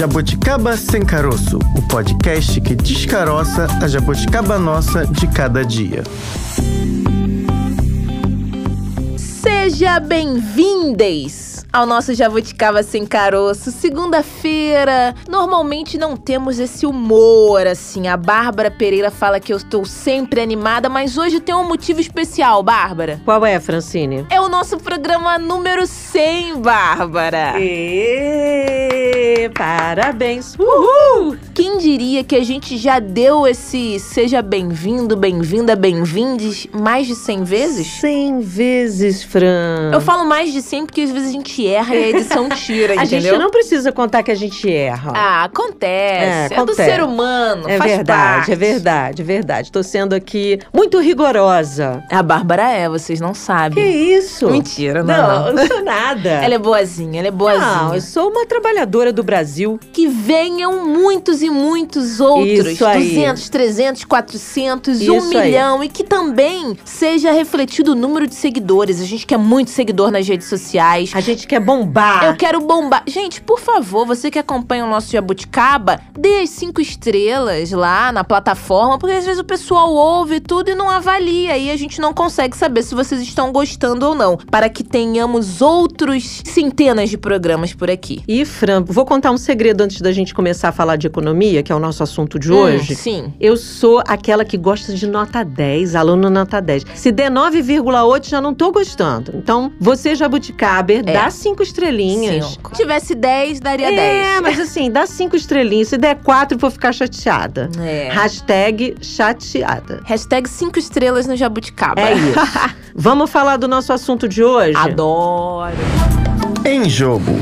Jabuticaba Sem Caroço, o podcast que descaroça a jabuticaba nossa de cada dia. Seja bem-vindes! Ao nosso Jabuticaba Sem Caroço. Segunda-feira, normalmente não temos esse humor, assim. A Bárbara Pereira fala que eu estou sempre animada, mas hoje tem um motivo especial, Bárbara. Qual é, Francine? É o nosso programa número 100, Bárbara. E... Parabéns! Uhul! Quem diria que a gente já deu esse seja bem-vindo, bem-vinda, bem-vindes mais de 100 vezes? 100 vezes, Fran. Eu falo mais de 100 porque às vezes a gente gente erra e a edição tira, a entendeu? gente não precisa contar que a gente erra. Ah, acontece. É, é do ser humano. É faz verdade, parte. é verdade, é verdade. Tô sendo aqui muito rigorosa. A Bárbara é, vocês não sabem. Que isso? Mentira, não. Não, não, não sou nada. ela é boazinha, ela é boazinha. Não, eu sou uma trabalhadora do Brasil. Que venham muitos e muitos outros. Isso aí. 200, 300, 400, Isso 1 milhão. aí. E que também seja refletido o número de seguidores. A gente quer muito seguidor nas redes sociais. A gente quer bombar. Eu quero bombar. Gente, por favor, você que acompanha o nosso Jabuticaba, dê as cinco estrelas lá na plataforma, porque às vezes o pessoal ouve tudo e não avalia. E a gente não consegue saber se vocês estão gostando ou não. Para que tenhamos outros centenas de programas por aqui. E, Fran, vou contar um segredo antes da gente começar a falar de economia, que é o nosso assunto de Hum, hoje. sim. Eu sou aquela que gosta de nota 10, aluno nota 10. Se der 9,8, já não tô gostando. Então, você, Jabuticaber, É. dá cinco estrelinhas. Sim. Se tivesse 10, daria É, 10. mas assim, dá cinco estrelinhas. Se der quatro, eu vou ficar chateada. É. Hashtag chateada. Hashtag 5 estrelas no Jabuticaba. É isso. Vamos falar do nosso assunto de hoje? Adoro. Em jogo.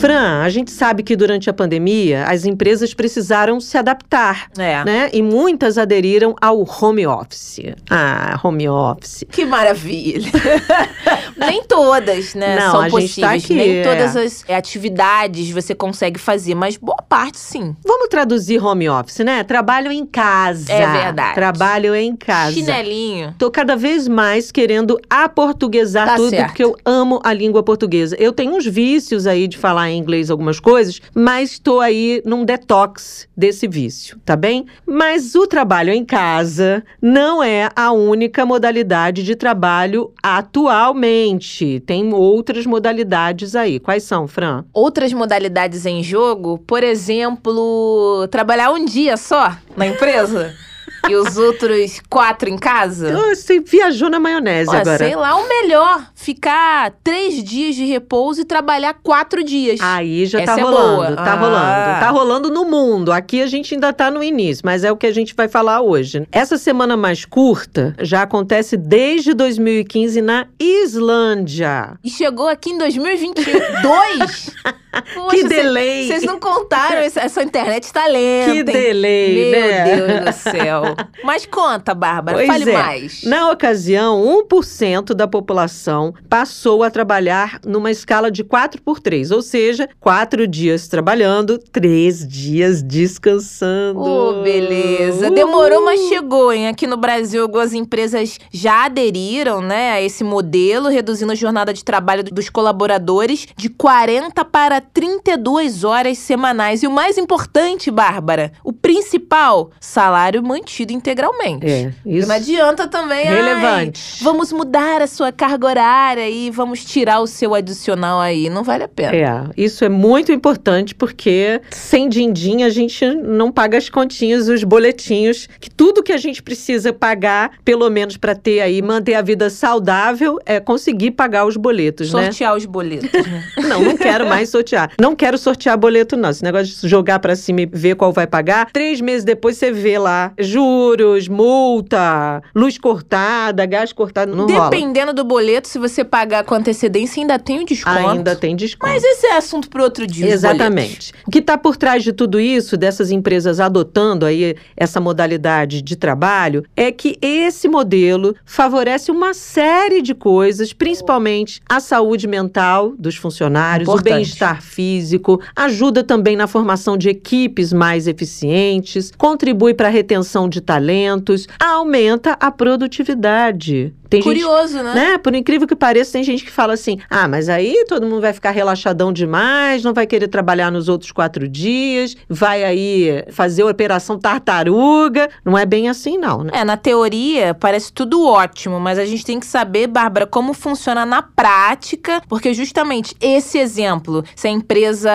Fran, a gente sabe que durante a pandemia as empresas precisaram se adaptar. É. Né? E muitas aderiram ao home office. Ah, home office. Que maravilha. Nem todas, né, Não, são a gente tá possíveis. aqui, Nem é. todas as é, atividades você consegue fazer, mas boa parte sim. Vamos traduzir home office, né? Trabalho em casa. É verdade. Trabalho em casa. Chinelinho. Tô cada vez mais querendo aportuguesar Tá tudo, certo. porque eu amo a língua portuguesa. Eu tenho uns vícios aí de falar em inglês algumas coisas, mas estou aí num detox desse vício, tá bem? Mas o trabalho em casa não é a única modalidade de trabalho atualmente. Tem outras modalidades aí. Quais são, Fran? Outras modalidades em jogo, por exemplo, trabalhar um dia só na empresa e os outros quatro em casa. Você viajou na maionese Ué, agora. sei lá, o melhor, ficar três dias de repouso e trabalhar quatro dias. Aí já Essa tá é rolando, boa. tá Ah. rolando. Tá rolando no mundo. Aqui a gente ainda tá no início, mas é o que a gente vai falar hoje. Essa semana mais curta já acontece desde 2015 na Islândia. E chegou aqui em 2022. Poxa, que delay! Vocês não contaram, essa, internet tá lenta. Que delay, Meu né? Deus do céu. Mas conta, Bárbara, Pois fale é. mais. Na ocasião, 1% da população passou a trabalhar numa escala de 4 por 3, ou seja, quatro dias trabalhando, três dias descansando. Oh, beleza. Uhul. Demorou, mas chegou, hein? Aqui no Brasil, algumas empresas já aderiram, né, a esse modelo, reduzindo a jornada de trabalho dos colaboradores de 40 para 32 horas semanais. E o mais importante, Bárbara, o principal, salário mantido integralmente. É, isso Não adianta também, relevante. vamos mudar a sua carga horária e vamos tirar o seu adicional aí. Não vale a pena. É, isso é muito importante porque sem din-din a gente não paga as continhas, os boletinhos, que tudo que a gente precisa pagar, pelo menos para ter aí, manter a vida saudável, é conseguir pagar os boletos, né? Sortear os boletos, né? Não, não quero mais sortear. Não quero sortear boleto, não. Esse negócio de jogar pra cima e ver qual vai pagar. Três meses depois você vê lá juros, multa, luz cortada, gás cortado. Não rola. Dependendo do boleto, se você pagar com antecedência, ainda tem o desconto. Ainda tem desconto. Mas esse é assunto para outro dia. Exatamente. O que está por trás de tudo isso, dessas empresas adotando aí essa modalidade de trabalho, é que esse modelo favorece uma série de coisas, principalmente a saúde mental dos funcionários, o Importante. Bem-estar físico, ajuda também na formação de equipes mais eficientes, contribui para a retenção de talentos, aumenta a produtividade. Tem Curioso, gente, né? né? Por incrível que pareça, tem gente que fala assim: ah, mas aí todo mundo vai ficar relaxadão demais, não vai querer trabalhar nos outros quatro dias, vai aí fazer a operação tartaruga. Não é bem assim, não, né? É, na teoria parece tudo ótimo, mas a gente tem que saber, Bárbara, como funciona na prática, porque justamente esse exemplo, se a empresa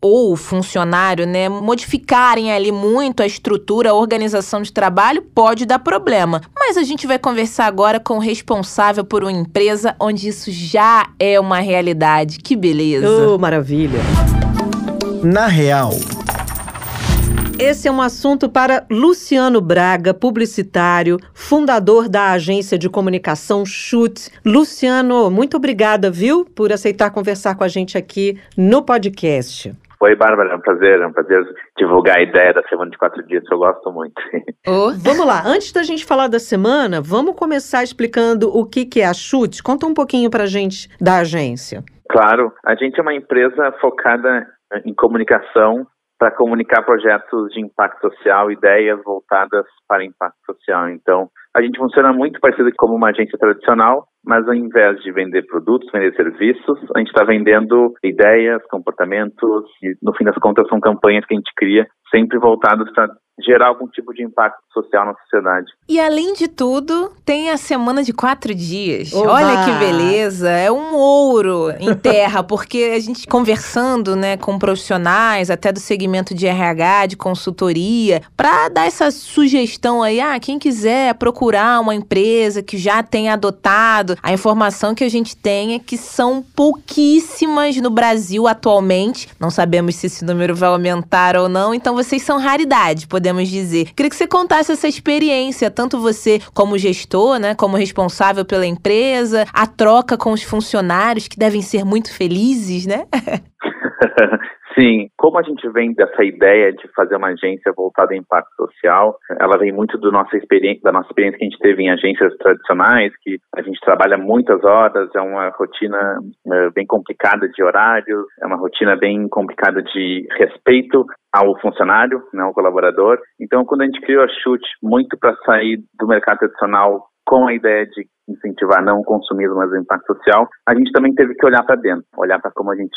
ou o funcionário, né, modificarem ali muito a estrutura, a organização de trabalho, pode dar problema. Mas a gente vai conversar agora com responsável por uma empresa onde isso já é uma realidade. Que beleza! Oh, maravilha! Na real. Esse é um assunto para Luciano Braga, publicitário, fundador da agência de comunicação Chute. Luciano, muito obrigada, viu, por aceitar conversar com a gente aqui no podcast. Oi, Bárbara, é um prazer, é um prazer divulgar a ideia da semana de quatro dias, eu gosto muito. Oh. Vamos lá, antes da gente falar da semana, vamos começar explicando o que, que é a Chute. Conta um pouquinho pra gente da agência. Claro, a gente é uma empresa focada em comunicação para comunicar projetos de impacto social, ideias voltadas para impacto social. Então, a gente funciona muito parecido como uma agência tradicional, mas ao invés de vender produtos, vender serviços, a gente está vendendo ideias, comportamentos e, no fim das contas, são campanhas que a gente cria sempre voltadas para gerar algum tipo de impacto social na sociedade. E além de tudo, tem a semana de quatro dias. Oba! Olha que beleza! É um ouro em terra, porque a gente conversando, né, com profissionais, até do segmento de RH, de consultoria, para dar essa sugestão aí, ah, quem quiser procurar uma empresa que já tenha adotado, a informação que a gente tem é que são pouquíssimas no Brasil atualmente. Não sabemos se esse número vai aumentar ou não, então vocês são raridade, podemos dizer. Queria que você contasse essa experiência, tanto você como gestor, né, como responsável pela empresa, a troca com os funcionários que devem ser muito felizes, né? Sim, como a gente vem dessa ideia de fazer uma agência voltada em impacto social, ela vem muito do nossa experiência, da nossa experiência que a gente teve em agências tradicionais, que a gente trabalha muitas horas, é uma rotina é, bem complicada de horários, é uma rotina bem complicada de respeito ao funcionário, né, ao colaborador. Então, quando a gente criou a Chute, muito para sair do mercado tradicional com a ideia de incentivar não o consumismo, mas o impacto social, a gente também teve que olhar para dentro, olhar para como a gente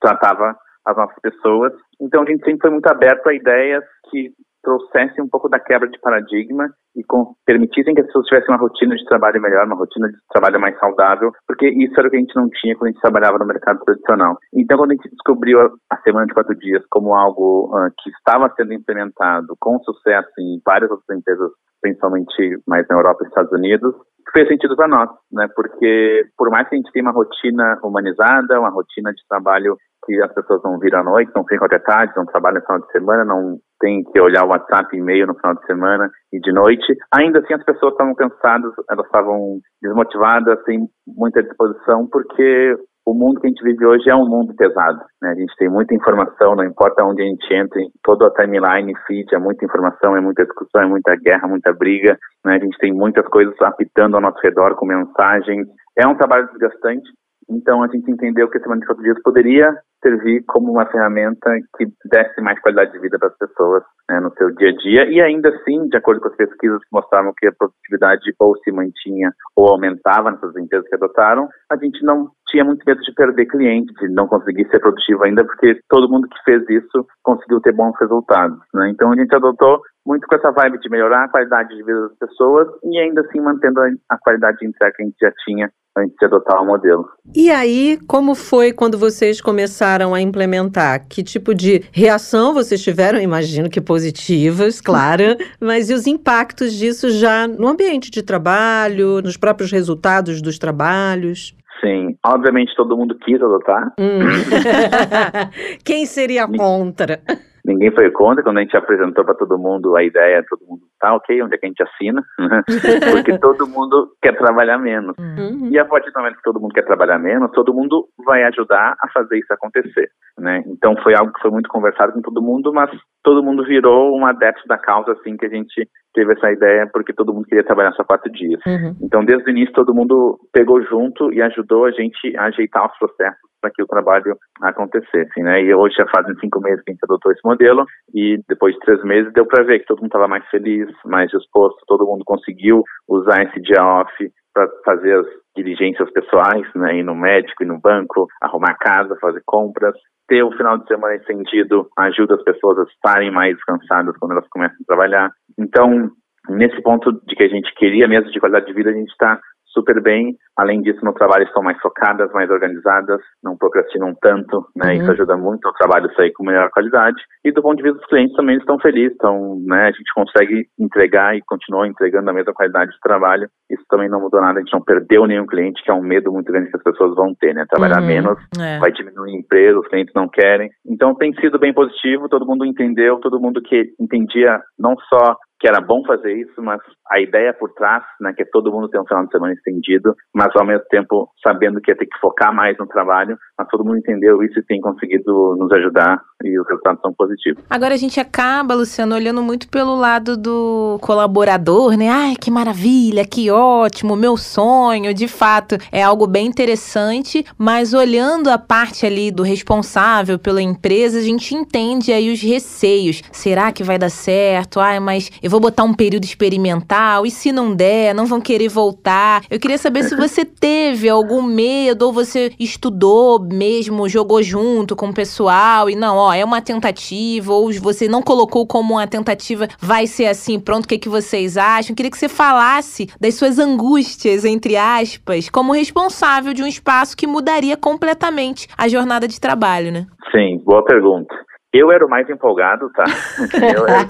tratava as nossas pessoas. Então a gente sempre foi muito aberto a ideias que trouxessem um pouco da quebra de paradigma e com, permitissem que as pessoas tivessem uma rotina de trabalho melhor, uma rotina de trabalho mais saudável, porque isso era o que a gente não tinha quando a gente trabalhava no mercado tradicional. Então, quando a gente descobriu a, a semana de quatro dias como algo uh, que estava sendo implementado com sucesso em várias outras empresas, principalmente mais na Europa e Estados Unidos, fez sentido para nós, né? Porque por mais que a gente tenha uma rotina humanizada, uma rotina de trabalho que as pessoas não viram à noite, não ficam até tarde, não trabalham no final de semana, não tem que olhar o WhatsApp e-mail no final de semana e de noite. Ainda assim, as pessoas estavam cansadas, elas estavam desmotivadas, sem muita disposição, porque o mundo que a gente vive hoje é um mundo pesado. Né? A gente tem muita informação, não importa onde a gente entra, toda a timeline, feed, é muita informação, é muita discussão, é muita guerra, muita briga. Né? A gente tem muitas coisas apitando ao nosso redor com mensagens. É um trabalho desgastante, então a gente entendeu que de Quatro Dias poderia servir como uma ferramenta que desse mais qualidade de vida para as pessoas né, no seu dia a dia e ainda assim, de acordo com as pesquisas que mostravam que a produtividade ou se mantinha ou aumentava nessas empresas que adotaram, a gente não tinha muito medo de perder cliente, de não conseguir ser produtivo ainda, porque todo mundo que fez isso conseguiu ter bons resultados. Né? Então a gente adotou muito com essa vibe de melhorar a qualidade de vida das pessoas e ainda assim mantendo a qualidade de entrega que a gente já tinha antes de adotar o modelo. E aí, como foi quando vocês começaram a implementar? Que tipo de reação vocês tiveram? Imagino que positivas, claro, mas e os impactos disso já no ambiente de trabalho, nos próprios resultados dos trabalhos? Sim, obviamente todo mundo quis adotar. Hum. Quem seria contra? Ninguém foi contra quando a gente apresentou para todo mundo a ideia, todo mundo tá ok, onde é que a gente assina? Porque todo mundo quer trabalhar menos. Uhum. E a partir do momento que todo mundo quer trabalhar menos, todo mundo vai ajudar a fazer isso acontecer, né? Então foi algo que foi muito conversado com todo mundo, mas todo mundo virou um adepto da causa assim que a gente teve essa ideia porque todo mundo queria trabalhar só quatro dias. Uhum. Então desde o início todo mundo pegou junto e ajudou a gente a ajeitar os processos para que o trabalho acontecesse, né? E hoje já fazem cinco meses que a gente adotou esse modelo e depois de três meses deu para ver que todo mundo estava mais feliz, mais disposto, todo mundo conseguiu usar esse dia off para fazer as diligências pessoais, né, ir no médico, ir no banco, arrumar casa, fazer compras. Ter o final de semana estendido ajuda as pessoas a estarem mais descansadas quando elas começam a trabalhar. Então, nesse ponto de que a gente queria mesmo de qualidade de vida, a gente está super bem. Além disso, no trabalho estão mais focadas, mais organizadas, não procrastinam tanto, né? Uhum. Isso ajuda muito ao trabalho sair com melhor qualidade. E do ponto de vista dos clientes também estão felizes, então, né? A gente consegue entregar e continua entregando a mesma qualidade de trabalho. Isso também não mudou nada, a gente não perdeu nenhum cliente, que é um medo muito grande que as pessoas vão ter, né? Trabalhar uhum. menos, é. vai diminuir a empresa, os clientes não querem. Então tem sido bem positivo, todo mundo entendeu, todo mundo que entendia não só que era bom fazer isso, mas a ideia por trás, né, que é todo mundo ter um final de semana estendido, mas ao mesmo tempo sabendo que ia ter que focar mais no trabalho, mas todo mundo entendeu isso e tem conseguido nos ajudar e os resultados são positivos. Agora a gente acaba, Luciano, olhando muito pelo lado do colaborador, né? Ai, que maravilha, que ótimo, meu sonho, de fato, é algo bem interessante, mas olhando a parte ali do responsável pela empresa, a gente entende aí os receios. Será que vai dar certo? Ai, mas eu vou botar um período experimental e se não der, não vão querer voltar. Eu queria saber se você teve algum medo ou você estudou mesmo, jogou junto com o pessoal e não, ó, é uma tentativa ou você não colocou como uma tentativa, vai ser assim, pronto, o que, que vocês acham? Eu queria que você falasse das suas angústias, entre aspas, como responsável de um espaço que mudaria completamente a jornada de trabalho, né? Sim, boa pergunta. Eu era o mais empolgado, tá? Eu era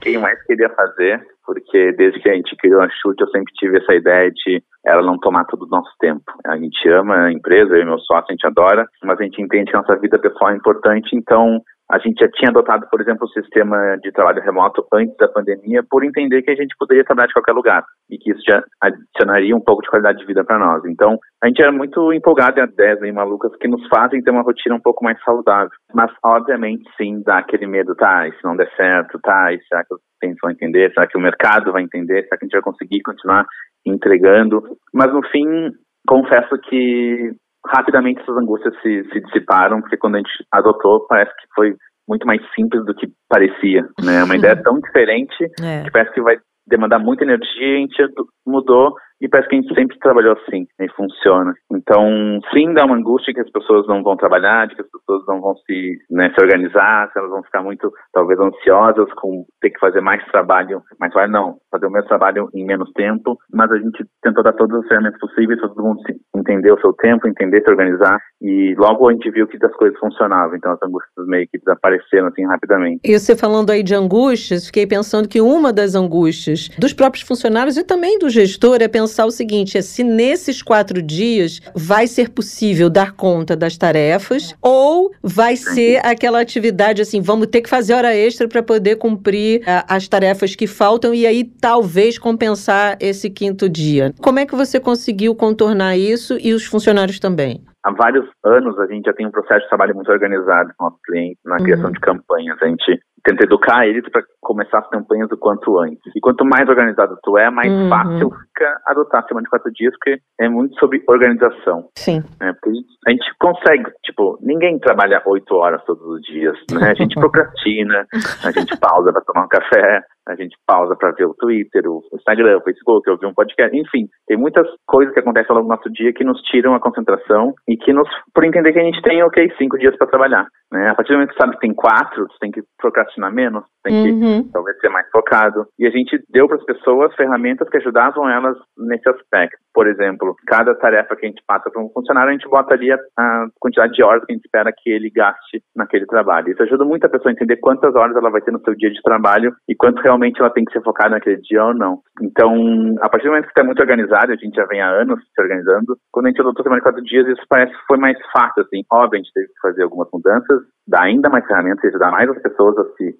quem mais queria fazer, porque desde que a gente criou a Chute, eu sempre tive essa ideia de ela não tomar todo o nosso tempo. A gente ama a empresa, eu e meu sócio, a gente adora, mas a gente entende que a nossa vida pessoal é importante, então a gente já tinha adotado, por exemplo, o sistema de trabalho remoto antes da pandemia, por entender que a gente poderia trabalhar de qualquer lugar e que isso já adicionaria um pouco de qualidade de vida para nós. Então, a gente era muito empolgado em ideias aí malucas que nos fazem ter uma rotina um pouco mais saudável. Mas, obviamente, sim, dá aquele medo, tá, e se não der certo, tá, e será que os clientes vão entender? Será que o mercado vai entender? Será que a gente vai conseguir continuar entregando? Mas, no fim, confesso que rapidamente essas angústias se, se dissiparam, porque quando a gente adotou, parece que foi muito mais simples do que parecia, né? É uma ideia tão diferente é. que parece que vai demandar muita energia, a gente mudou e parece que a gente sempre trabalhou assim e funciona. Então, sim, dá uma angústia que as pessoas não vão trabalhar, de que as pessoas não vão se, né, se organizar, elas vão ficar muito, talvez, ansiosas com ter que fazer mais trabalho, mas vai não, fazer o mesmo trabalho em menos tempo, mas a gente tentou dar todas as ferramentas possíveis, todo mundo entender o seu tempo, entender, se organizar, e logo a gente viu que as coisas funcionavam, então as angústias meio que desapareceram assim rapidamente. E você falando aí de angústias, fiquei pensando que uma das angústias dos próprios funcionários e também do gestor é pensar pensar o seguinte: é se nesses quatro dias vai ser possível dar conta das tarefas ou vai ser aquela atividade assim, vamos ter que fazer hora extra para poder cumprir a, as tarefas que faltam e aí talvez compensar esse quinto dia. Como é que você conseguiu contornar isso e os funcionários também? há vários anos a gente já tem um processo de trabalho muito organizado com nossos clientes na criação uhum. de campanhas. A gente tenta educar eles para começar as campanhas o quanto antes. E quanto mais organizado tu é, mais uhum. fácil fica adotar a semana de quatro dias, porque é muito sobre organização. Sim. Né? Porque a gente consegue, tipo, ninguém trabalha oito horas todos os dias, né? A gente procrastina, a gente pausa para tomar um café, a gente pausa para ver o Twitter, o Instagram, o Facebook, ouvir um podcast, enfim, tem muitas coisas que acontecem ao longo do nosso dia que nos tiram a concentração e que nos, por entender que a gente tem, ok, cinco dias para trabalhar, né? A partir do momento que sabe que tem quatro, você tem que procrastinar menos, tem uhum. que talvez ser mais focado. E a gente deu para as pessoas ferramentas que ajudavam elas nesse aspecto. Por exemplo, cada tarefa que a gente passa para um funcionário, a gente bota ali a, a, quantidade de horas que a gente espera que ele gaste naquele trabalho. Isso ajuda muito a pessoa a entender quantas horas ela vai ter no seu dia de trabalho e quanto realmente ela tem que ser focada naquele dia ou não. Então, a partir do momento que está muito organizado, a gente já vem há anos se organizando, quando a gente adotou semana de quatro dias, isso parece que foi mais fácil, assim. Óbvio, a gente teve que fazer algumas mudanças, dar ainda mais ferramentas, ajudar mais as pessoas a se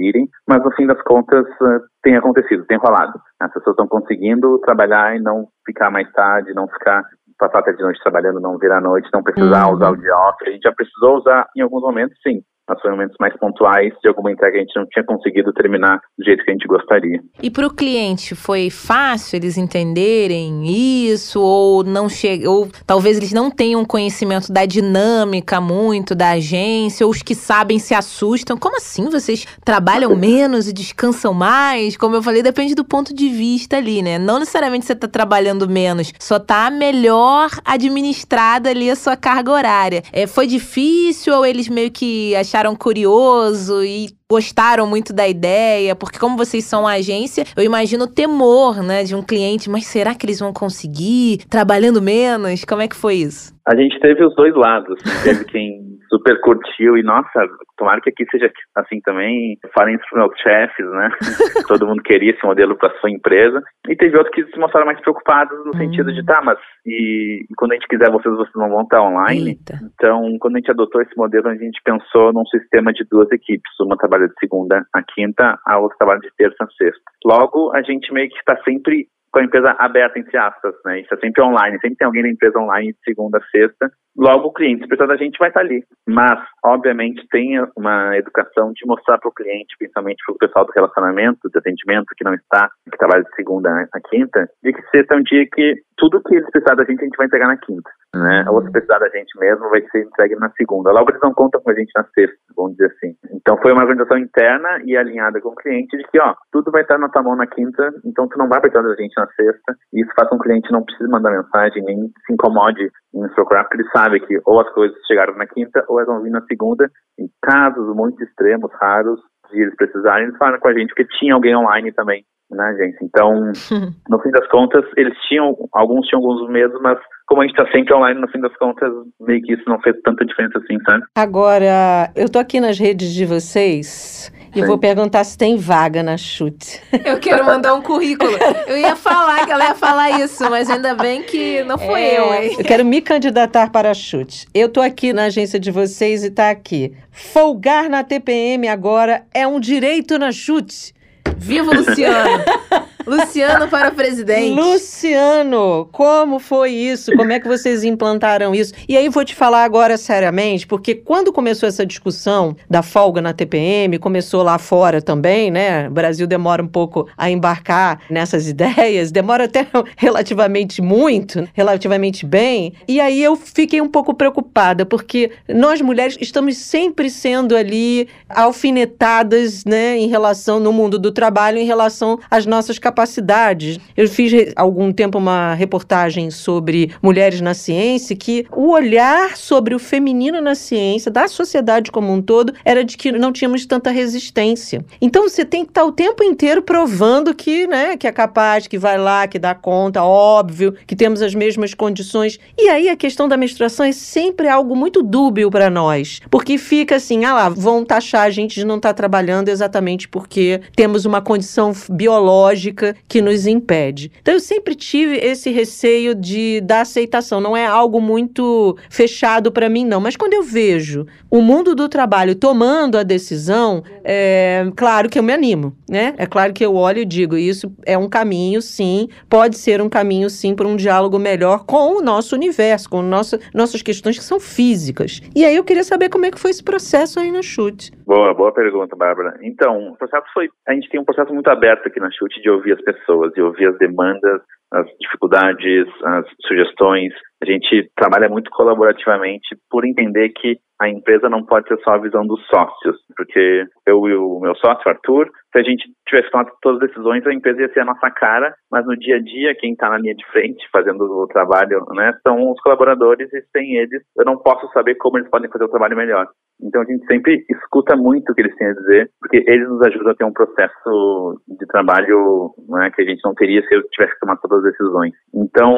autogerirem, mas no fim das contas uh, tem acontecido, tem rolado. As pessoas estão conseguindo trabalhar e não ficar mais tarde, não ficar passar até de noite trabalhando, não virar noite, não precisar uhum. usar o dia off. A gente já precisou usar em alguns momentos, sim, mas foram momentos mais pontuais de alguma entrega que a gente não tinha conseguido terminar do jeito que a gente gostaria. E para o cliente foi fácil eles entenderem isso ou não chega, ou talvez eles não tenham conhecimento da dinâmica muito da agência, ou os que sabem se assustam. Como assim vocês trabalham menos e descansam mais? Como eu falei, depende do ponto de vista ali, né? Não necessariamente você está trabalhando menos, só tá melhor administrada ali a sua carga horária. É, foi difícil ou eles meio que acharam curioso e gostaram muito da ideia, porque como vocês são agência, eu imagino o temor, né, de um cliente, mas será que eles vão conseguir trabalhando menos? Como é que foi isso? A gente teve os dois lados. Teve quem super curtiu e, nossa, tomara que aqui seja assim também. Falem isso para meus chefes, né? Todo mundo queria esse modelo para sua empresa. E teve outros que se mostraram mais preocupados no hum. sentido de, tá, mas e, e, quando a gente quiser vocês, vocês não vão estar online? Eita. Então, quando a gente adotou esse modelo, a gente pensou num sistema de duas equipes. Uma trabalha de segunda a quinta, a outra trabalha de terça a sexta. Logo, a gente meio que está sempre com a empresa aberta, entre aspas, né? Isso é sempre online, sempre tem alguém da empresa online de segunda a sexta. Logo, o cliente, precisar da gente, vai estar ali. Mas, obviamente, tem uma educação de mostrar para o cliente, principalmente para o pessoal do relacionamento, de atendimento, que não está, que trabalha de segunda a quinta, de que seja um dia que tudo que eles precisarem da gente, a gente vai entregar na quinta. Né? Ou se precisar da gente mesmo, vai ser entregue na segunda. Logo, eles não contam com a gente na sexta, vamos dizer assim. Então, foi uma organização interna e alinhada com o cliente de que, ó, tudo vai estar na tua mão na quinta, então tu não vai precisar da gente na sexta. E isso faz com que o cliente não precise mandar mensagem, nem se incomode em nos procurar, porque ele sabe que ou as coisas chegaram na quinta ou elas vão vir na segunda. Em casos muito extremos, raros, se eles precisarem, eles falaram com a gente, porque tinha alguém online também na agência. Então, no fim das contas, eles tinham, alguns tinham alguns medos, mas como a gente está sempre online, no fim das contas, meio que isso não fez tanta diferença assim, sabe? Agora, eu tô aqui nas redes de vocês e vou perguntar se tem vaga na chute. Eu quero mandar um currículo. Eu ia falar que ela ia falar isso, mas ainda bem que não foi é, eu, hein? Eu quero me candidatar para a chute. Eu tô aqui na agência de vocês e tá aqui. Folgar na TPM agora é um direito na chute. Viva o Luciano! Luciano para presidente. Luciano, como foi isso? Como é que vocês implantaram isso? E aí vou te falar agora seriamente, porque quando começou essa discussão da folga na TPM, começou lá fora também, né? O Brasil demora um pouco a embarcar nessas ideias, demora até relativamente muito, relativamente bem. E aí eu fiquei um pouco preocupada, porque nós mulheres estamos sempre sendo ali alfinetadas, né, em relação no mundo do trabalho, em relação às nossas capacidades capacidades. Eu fiz algum tempo uma reportagem sobre mulheres na ciência que o olhar sobre o feminino na ciência da sociedade como um todo era de que não tínhamos tanta resistência. Então você tem que estar o tempo inteiro provando que, né, que é capaz, que vai lá, que dá conta, óbvio, que temos as mesmas condições. E aí a questão da menstruação é sempre algo muito dúbio para nós, porque fica assim, ah lá, vão taxar a gente de não estar trabalhando exatamente porque temos uma condição biológica que nos impede. Então eu sempre tive esse receio de da aceitação, não é algo muito fechado para mim não, mas quando eu vejo o mundo do trabalho tomando a decisão, é claro que eu me animo, né? É claro que eu olho e digo, isso é um caminho sim, pode ser um caminho sim para um diálogo melhor com o nosso universo, com nossa, nossas questões que são físicas. E aí eu queria saber como é que foi esse processo aí na Chute. Boa, boa pergunta, Bárbara. Então, o processo foi, a gente tem um processo muito aberto aqui na Chute de ouvir ouvir as pessoas e ouvir as demandas, as dificuldades, as sugestões. A gente trabalha muito colaborativamente por entender que a empresa não pode ser só a visão dos sócios, porque eu e o meu sócio, Arthur, se a gente tivesse tomado todas as decisões, a empresa ia ser a nossa cara, mas no dia a dia, quem está na linha de frente fazendo o trabalho, né, são os colaboradores e sem eles, eu não posso saber como eles podem fazer o trabalho melhor. Então a gente sempre escuta muito o que eles têm a dizer, porque eles nos ajudam a ter um processo de trabalho né, que a gente não teria se eu tivesse tomado todas as decisões. Então,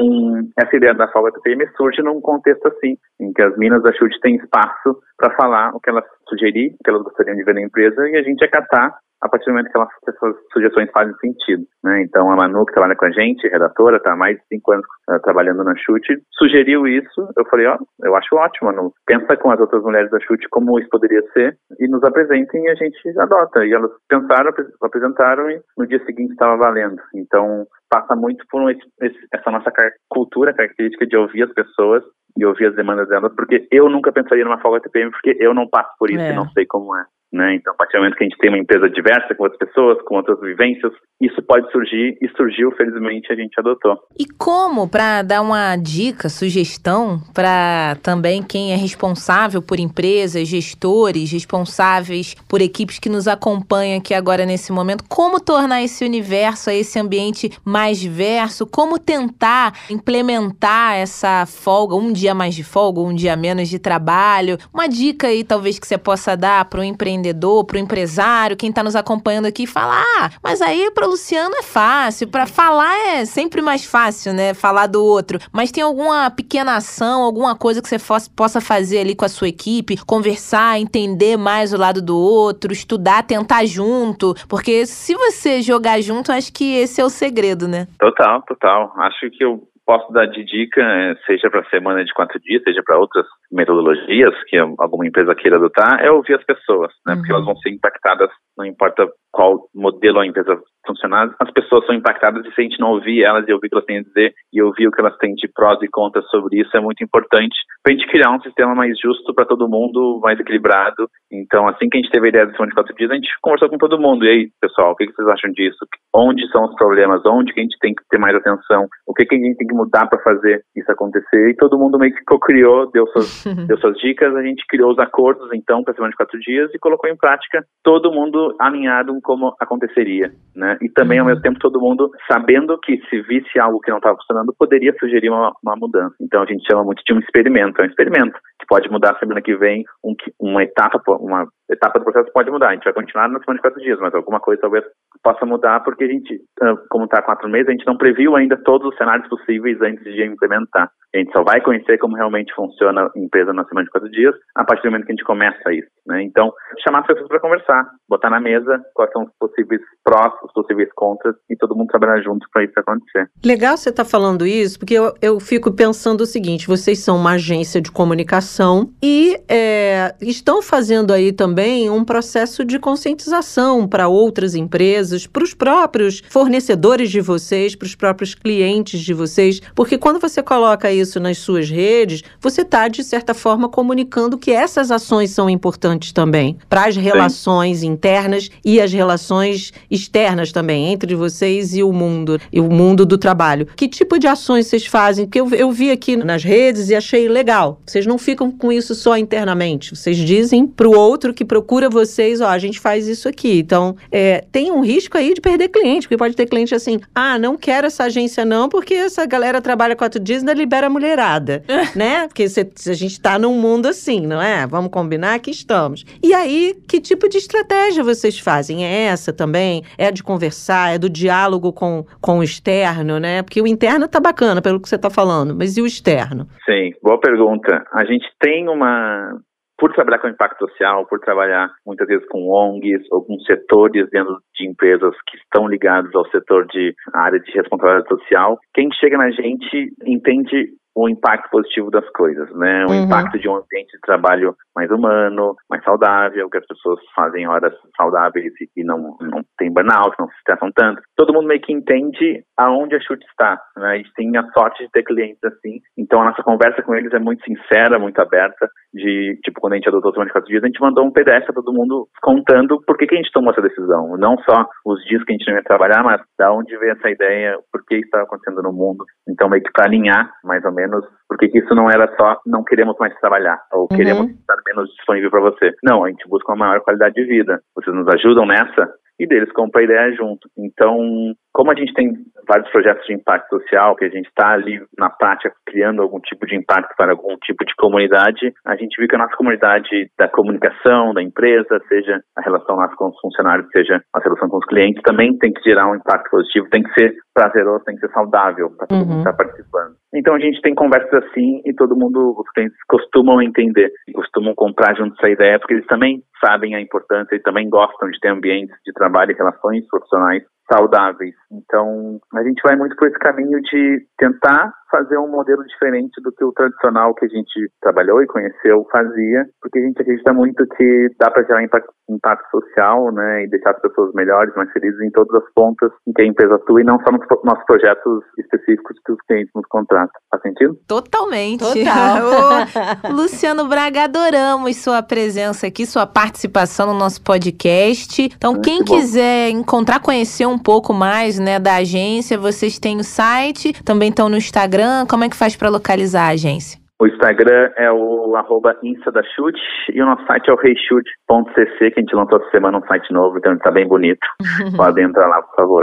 essa ideia da folga TPM surge num contexto assim, em que as minas da Chute têm espaço para falar o que elas sugerir, o que elas gostariam de ver na empresa, e a gente acatar a partir do momento que elas, essas sugestões fazem sentido. Né? Então, a Manu, que trabalha com a gente, redatora, está há mais de cinco anos uh, trabalhando na Chute, sugeriu isso. Eu falei, ó, oh, eu acho ótimo, Manu. Pensa com as outras mulheres da Chute como isso poderia ser e nos apresentem e a gente adota. E elas pensaram, apresentaram e no dia seguinte estava valendo. Então, passa muito por esse, essa nossa cultura característica de ouvir as pessoas e ouvir as demandas delas, porque eu nunca pensaria numa folga TPM, porque eu não passo por isso é. e não sei como é. Né? Então, a partir do momento que a gente tem uma empresa diversa, com outras pessoas, com outras vivências, isso pode surgir e surgiu, felizmente, a gente adotou. E como, para dar uma dica, sugestão para também quem é responsável por empresas, gestores, responsáveis por equipes que nos acompanham aqui agora nesse momento, como tornar esse universo, esse ambiente mais diverso, como tentar implementar essa folga, um dia mais de folga, um dia menos de trabalho, uma dica aí talvez que você possa dar para o empreendedor empreendedor, para o empresário, quem está nos acompanhando aqui, falar, ah, mas aí para Luciano é fácil, para falar é sempre mais fácil, né? Falar do outro. Mas tem alguma pequena ação, alguma coisa que você possa fazer ali com a sua equipe, conversar, entender mais o lado do outro, estudar, tentar junto, porque se você jogar junto, acho que esse é o segredo, né? Total, total. Acho que eu posso dar de dica, eh, seja para semana de quatro dias, seja para outras metodologias que alguma empresa queira adotar, é ouvir as pessoas, né? Uhum. Porque elas vão ser impactadas, não importa qual modelo a empresa funcionar, as pessoas são impactadas e se a gente não ouvir elas e ouvir o que elas têm a dizer e ouvir o que elas têm de prós e contras sobre isso é muito importante para a gente criar um sistema mais justo para todo mundo, mais equilibrado. Então, assim que a gente teve a ideia do Semana de Quatro Dias, a gente conversou com todo mundo. E aí, pessoal, o que vocês acham disso? Onde são os problemas? Onde que a gente tem que ter mais atenção? O que, que a gente tem que mudar para fazer isso acontecer? E todo mundo meio que co-criou, deu suas, deu suas dicas, a gente criou os acordos, então, para a Semana de Quatro Dias e colocou em prática todo mundo alinhado como aconteceria, né? E também, ao uhum. mesmo tempo, todo mundo sabendo que se visse algo que não estava funcionando, poderia sugerir uma, uma, mudança. Então, a gente chama muito de um experimento. É um experimento que pode mudar semana que vem, um, uma etapa, uma etapa do processo pode mudar. A gente vai continuar na semana de quatro dias, mas alguma coisa talvez possa mudar porque a gente, como está quatro meses, a gente não previu ainda todos os cenários possíveis antes de implementar. A gente só vai conhecer como realmente funciona a empresa na semana de quatro dias a partir do momento que a gente começa isso. Né? Então, chamar as pessoas para conversar, botar na mesa quais são os possíveis prós, os possíveis contras e todo mundo trabalhar junto para isso acontecer. Legal você estar tá falando isso, porque eu, eu fico pensando o seguinte: vocês são uma agência de comunicação e é, estão fazendo aí também um processo de conscientização para outras empresas, para os próprios fornecedores de vocês, para os próprios clientes de vocês, porque quando você coloca isso isso nas suas redes, você está, de certa forma, comunicando que essas ações são importantes também para as relações Sim. internas e as relações externas também, entre vocês e o mundo, e o mundo do trabalho. Que tipo de ações vocês fazem? Porque eu, eu vi aqui nas redes e achei legal. Vocês não ficam com isso só internamente. Vocês dizem para o outro que procura vocês, ó, a gente faz isso aqui. Então, é, tem um risco aí de perder cliente, porque pode ter cliente assim, ah, não quero essa agência não, porque essa galera trabalha quatro dias e ainda libera mulherada, né? Porque se, se a gente está num mundo assim, não é? Vamos combinar que estamos. E aí, que tipo de estratégia vocês fazem? É essa também? É de conversar, é do diálogo com, com o externo, né? Porque o interno tá bacana, pelo que você está falando, mas e o externo? Sim, boa pergunta. A gente tem uma por trabalhar com impacto social, por trabalhar muitas vezes com ONGs ou com setores dentro de empresas que estão ligados ao setor de área de responsabilidade social, quem chega na gente entende o impacto positivo das coisas, né? O uhum. impacto de um ambiente de trabalho mais humano, mais saudável, que as pessoas fazem horas saudáveis e não, não tem burnout, não se estressam tanto. Todo mundo meio que entende aonde a chute está, né? A gente tem a sorte de ter clientes assim. Então a nossa conversa com eles é muito sincera, muito aberta. De, tipo, quando a gente adotou o Semana de Quatro Dias, a gente mandou um PDF para todo mundo contando por que, que a gente tomou essa decisão. Não só os dias que a gente não ia trabalhar, mas da onde veio essa ideia, por que isso estava acontecendo no mundo. Então meio que para alinhar, mais ou menos, menos, porque isso não era só não queremos mais trabalhar ou uhum. queremos estar menos disponível para você. Não, a gente busca uma maior qualidade de vida. Vocês nos ajudam nessa? E deles compra a ideia junto. Então, como a gente tem vários projetos de impacto social, que a gente está ali na prática criando algum tipo de impacto para algum tipo de comunidade, a gente viu que a nossa comunidade da comunicação, da empresa, seja a relação nossa com os funcionários, seja a relação com os clientes, também tem que gerar um impacto positivo, tem que ser prazeroso, tem que ser saudável para todo uhum. mundo está participando. Então a gente tem conversas assim e todo mundo, os clientes costumam entender, costumam comprar junto essa ideia, porque eles também sabem a importância e também gostam de ter ambientes de trabalho e relações profissionais saudáveis. Então, a gente vai muito por esse caminho de tentar fazer um modelo diferente do que o tradicional que a gente trabalhou e conheceu fazia, porque a gente acredita muito que dá para gerar impacto, impacto, social, né, e deixar as pessoas melhores, mais felizes em todas as pontas em que a empresa atua e não só nos nossos projetos específicos que os clientes nos contratam. Faz sentido? Totalmente. Total. Ô, Luciano Braga, adoramos sua presença aqui, sua participação no nosso podcast. Então, Muito quem bom. quiser encontrar, conhecer um pouco mais, né, da agência, vocês têm o site, também estão no Instagram. Como é que faz para localizar a agência? O Instagram é o arroba Insta da Chute e o nosso site é o reichute.cc, que a gente lançou essa semana um site novo, então tá bem bonito. Podem entrar lá, por favor.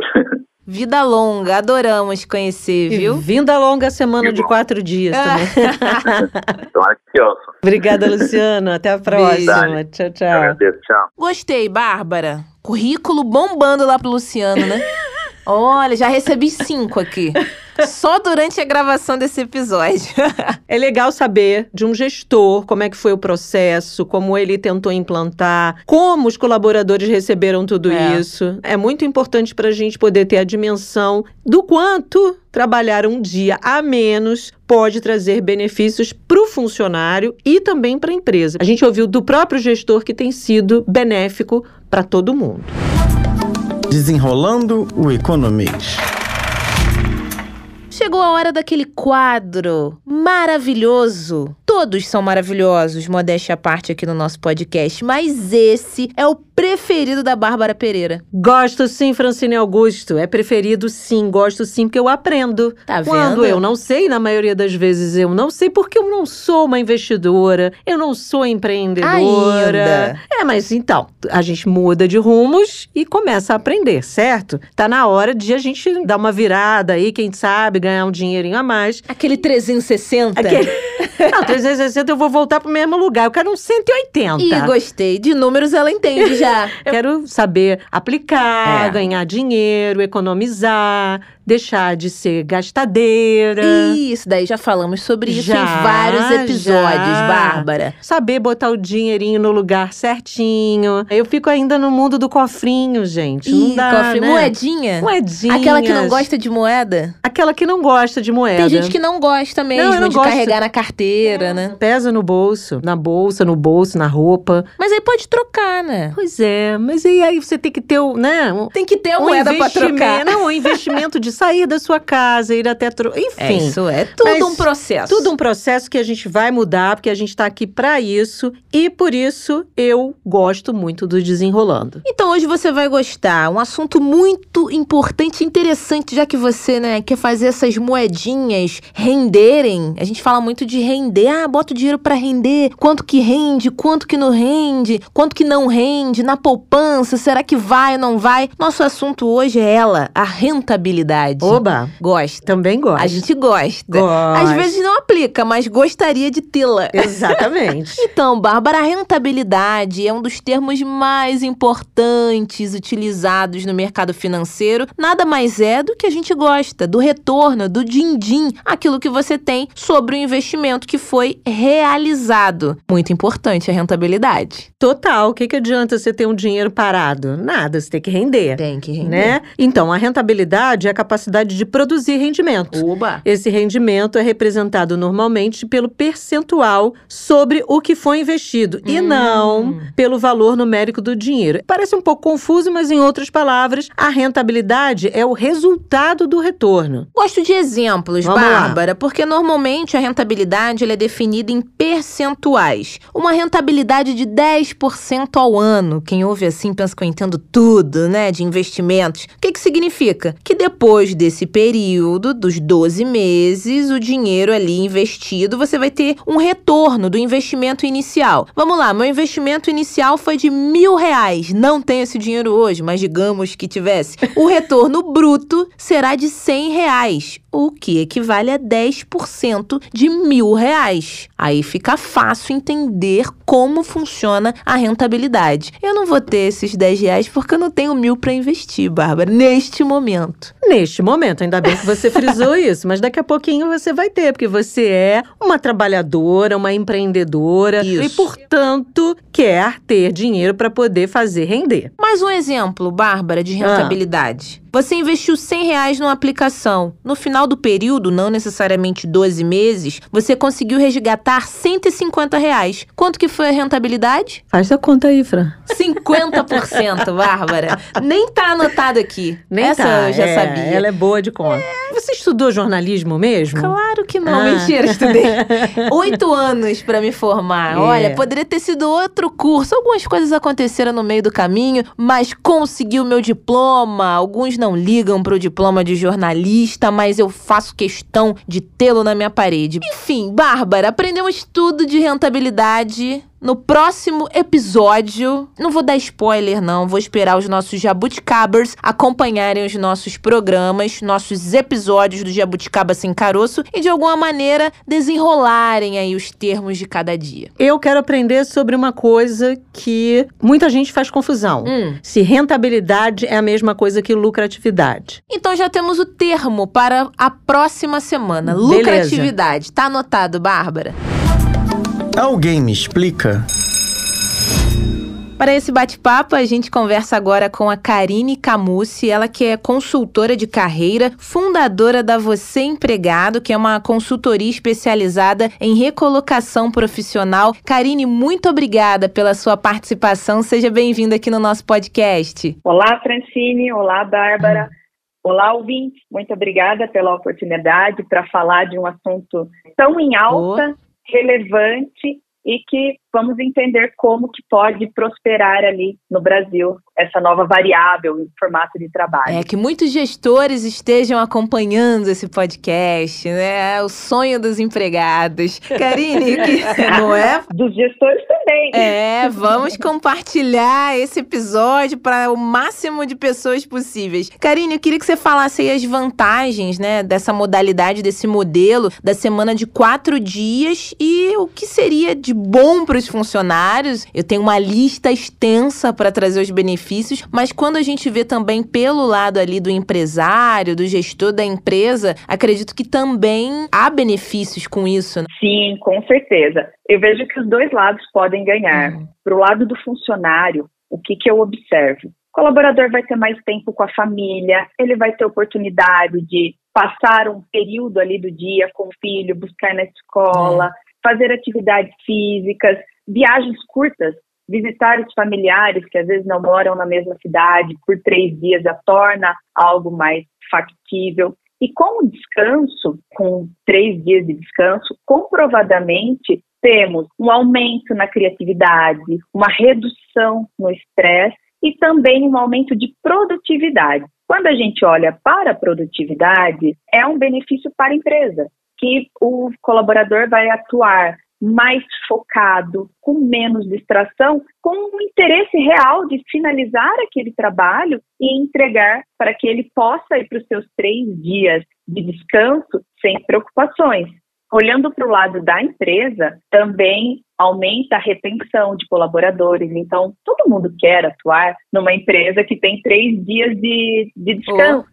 Vida longa, adoramos conhecer, E viu? Vinda longa semana de quatro dias também. Tomara que ouçam. Obrigada, Luciano. Até a próxima. Tchau, tchau. agradeço, tchau. Gostei, Bárbara. Currículo bombando lá pro Luciano, né? Olha, já recebi cinco aqui. Só durante a gravação desse episódio. É legal saber de um gestor como é que foi o processo, como ele tentou implantar, como os colaboradores receberam tudo É. isso. É muito importante para a gente poder ter a dimensão do quanto trabalhar um dia a menos pode trazer benefícios para o funcionário e também para a empresa. A gente ouviu do próprio gestor que tem sido benéfico para todo mundo. Desenrolando o economês. Chegou a hora daquele quadro maravilhoso. Todos são maravilhosos, modéstia à parte aqui no nosso podcast, mas esse é o preferido da Bárbara Pereira. Gosto sim, Francine Augusto. É preferido sim, gosto sim, porque eu aprendo. Tá Quando vendo? eu não sei, na maioria das vezes eu não sei, porque eu não sou uma investidora, eu não sou empreendedora. Ainda. É, mas então, a gente muda de rumos e começa a aprender, certo? Tá na hora de a gente dar uma virada aí, quem sabe, ganhar um dinheirinho a mais. Aquele 360. Aquele... não, 360 eu vou voltar pro mesmo lugar. Eu quero um 180. Ih, gostei. De números ela entende já. Quero saber aplicar, É. ganhar dinheiro, economizar, deixar de ser gastadeira. Isso, daí já falamos sobre isso Já, em vários episódios, já. Bárbara. Saber botar o dinheirinho no lugar certinho. Eu fico ainda no mundo do cofrinho, gente. não Ih, dá, cofre- né? moedinha? Moedinhas. Aquela que não gosta de moeda? Aquela que não gosta de moeda. Tem gente que não gosta mesmo eu não de gosto. carregar na carteira, né? Pesa no bolso, na bolsa, no bolso, na roupa. Mas aí pode trocar, né? Pois é, mas e aí você tem que ter o, né, um, Tem que ter a um moeda pra trocar. não, um investimento de sair da sua casa, ir até, tro... enfim. É, isso é tudo Mas um processo. Tudo um processo que a gente vai mudar, porque a gente tá aqui pra isso e por isso eu gosto muito do desenrolando. Então hoje você vai gostar. Um assunto muito importante e interessante, já que você, né, quer fazer essas moedinhas renderem. A gente fala muito de render. Ah, bota o dinheiro pra render. Quanto que rende, quanto que não rende, quanto que não rende, na poupança, será que vai ou não vai? Nosso assunto hoje é ela, a rentabilidade. Oba, Gosta. também gosto. A gente gosta. Gosto. Às vezes não aplica, mas gostaria de tê-la. Exatamente. Então, Bárbara, a rentabilidade é um dos termos mais importantes utilizados no mercado financeiro. Nada mais é do que a gente gosta, do retorno, do din-din, aquilo que você tem sobre o investimento que foi realizado. Muito importante a rentabilidade. Total. O que, que adianta você ter um dinheiro parado? Nada, você tem que render. Tem que render. Né? Então, a rentabilidade é a capacidade de produzir rendimento. Oba! Esse rendimento é representado normalmente pelo percentual sobre o que foi investido e Hum. não pelo valor numérico do dinheiro. Parece um pouco confuso, mas em outras palavras, a rentabilidade é o resultado do retorno. Gosto de exemplos, Vamos lá. Bárbara, porque normalmente a rentabilidade ela é definida em percentuais. Uma rentabilidade de 10% ao ano. Quem ouve assim pensa que eu entendo tudo, né, de investimentos. O que que significa? Que depois desse período, dos 12 meses, o dinheiro ali investido, você vai ter um retorno do investimento inicial. Vamos lá, meu investimento inicial foi de mil reais. Não tenho esse dinheiro hoje, mas digamos que tivesse. O retorno bruto será de 100 reais, o que equivale a 10% de mil reais. Aí fica fácil entender como funciona a rentabilidade. Eu não vou ter esses 10 reais porque eu não tenho mil para investir, Bárbara, neste momento. Neste momento, ainda bem que você frisou isso, mas daqui a pouquinho você vai ter, porque você é uma trabalhadora, uma empreendedora e, Isso. portanto, quer ter dinheiro para poder fazer render. Mais um exemplo, Bárbara, de Ah. Você investiu 100 reais numa aplicação. No final do período, não necessariamente 12 meses, você conseguiu resgatar 150 reais. Quanto que foi a rentabilidade? Faz a conta aí, Fran. 50%, Bárbara. Nem tá anotado aqui. Nem Essa tá, eu já é, sabia. Ela é boa de conta. Você estudou jornalismo mesmo? Claro que não, Ah. mentira, estudei oito anos pra me formar. É. Olha, poderia ter sido outro curso. Algumas coisas aconteceram no meio do caminho, mas consegui o meu diploma. Alguns não ligam pro diploma de jornalista, mas eu faço questão de tê-lo na minha parede. Enfim, Bárbara, aprendemos tudo de rentabilidade. No próximo episódio, não vou dar spoiler não, vou esperar os nossos jabuticabers acompanharem os nossos programas, nossos episódios do Jabuticaba Sem Caroço e de alguma maneira desenrolarem aí os termos de cada dia. Eu quero aprender sobre uma coisa que muita gente faz confusão. Hum. Se rentabilidade é a mesma coisa que lucratividade. Então já temos o termo para a próxima semana, Beleza. lucratividade. Tá anotado, Bárbara? Alguém me explica? Para esse bate-papo, a gente conversa agora com a Karine Camucci, ela que é consultora de carreira, fundadora da Você Empregado, que é uma consultoria especializada em recolocação profissional. Karine, muito obrigada pela sua participação. Seja bem-vinda aqui no nosso podcast. Olá, Francine. Olá, Bárbara. Olá, ouvintes. Muito obrigada pela oportunidade para falar de um assunto tão em alta, relevante e que vamos entender como que pode prosperar ali no Brasil essa nova variável em formato de trabalho. É que muitos gestores estejam acompanhando esse podcast, né? É o sonho dos empregados. Karine, que, não é? Dos gestores também. É, vamos compartilhar esse episódio para o máximo de pessoas possíveis. Karine, eu queria que você falasse aí as vantagens, né, dessa modalidade, desse modelo da semana de quatro dias e o que seria de bom para os funcionários. Eu tenho uma lista extensa para trazer os benefícios, mas quando a gente vê também pelo lado ali do empresário, do gestor da empresa, acredito que também há benefícios com isso. né? Sim, com certeza. Eu vejo que os dois lados podem ganhar. Uhum. Para o lado do funcionário, o que, que eu observo? O colaborador vai ter mais tempo com a família, ele vai ter oportunidade de passar um período ali do dia com o filho, buscar na escola, fazer atividades físicas, viagens curtas, visitar os familiares que às vezes não moram na mesma cidade por três dias já torna algo mais factível. E com o descanso, com três dias de descanso, comprovadamente temos um aumento na criatividade, uma redução no estresse e também um aumento de produtividade. Quando a gente olha para a produtividade, é um benefício para a empresa, que o colaborador vai atuar mais focado, com menos distração, com um interesse real de finalizar aquele trabalho e entregar para que ele possa ir para os seus três dias de descanso sem preocupações. Olhando para o lado da empresa, também aumenta a retenção de colaboradores. Então, todo mundo quer atuar numa empresa que tem três dias de, de descanso.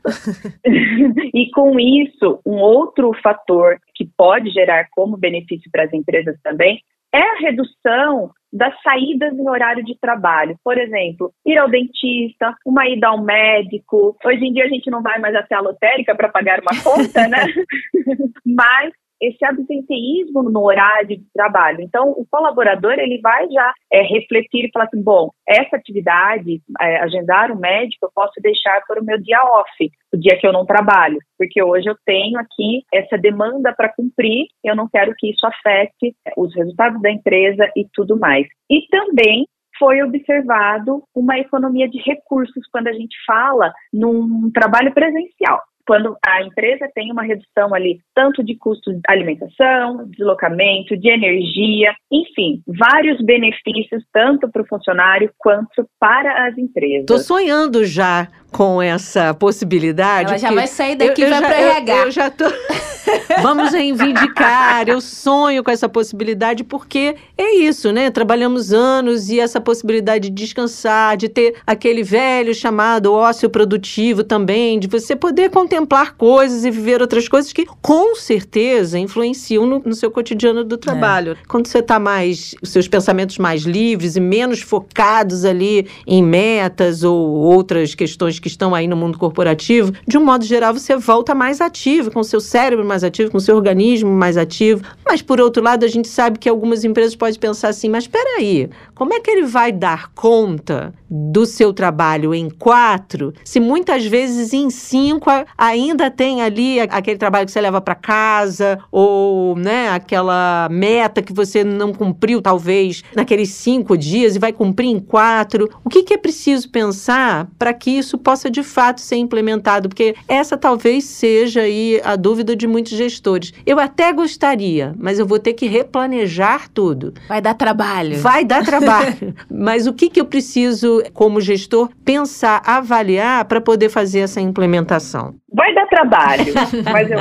e com isso, um outro fator que pode gerar como benefício para as empresas também é a redução das saídas em horário de trabalho. Por exemplo, ir ao dentista, uma ida ao médico. Hoje em dia a gente não vai mais até a lotérica para pagar uma conta, né? Mas esse absenteísmo no horário de trabalho. Então, o colaborador ele vai já é, refletir e falar assim, bom, essa atividade, é, agendar o médico, eu posso deixar para o meu dia off, o dia que eu não trabalho, porque hoje eu tenho aqui essa demanda para cumprir, eu não quero que isso afete os resultados da empresa e tudo mais. E também foi observado uma economia de recursos quando a gente fala num trabalho presencial quando a empresa tem uma redução ali, tanto de custo de alimentação, deslocamento, de energia, enfim, vários benefícios, tanto para o funcionário quanto para as empresas. Tô sonhando já com essa possibilidade. Ela já vai sair daqui e eu vai para eu- RH. Eu, já tô. Vamos reivindicar. Eu sonho com essa possibilidade porque é isso, né? Trabalhamos anos e essa possibilidade de descansar, de ter aquele velho chamado ócio produtivo também, de você poder contemplar coisas e viver outras coisas que com certeza influenciam no, no seu cotidiano do trabalho. É. Quando você está mais, os seus pensamentos mais livres e menos focados ali em metas ou outras questões que estão aí no mundo corporativo, de um modo geral você volta mais ativo, com o seu cérebro mais ativo, com o seu organismo mais ativo. Mas por outro lado, a gente sabe que algumas empresas podem pensar assim, mas espera aí, como é que ele vai dar conta do seu trabalho em quatro, se muitas vezes em cinco ainda tem ali aquele trabalho que você leva para casa ou, né, aquela meta que você não cumpriu talvez naqueles cinco dias e vai cumprir em quatro. O que, que é preciso pensar para que isso possa de fato ser implementado? Porque essa talvez seja aí a dúvida de muitos gestores. Eu até gostaria, mas eu vou ter que replanejar tudo. Vai dar trabalho. Vai dar trabalho. mas o que, que eu preciso, como gestor, pensar, avaliar para poder fazer essa implementação? Vai dar trabalho, mas eu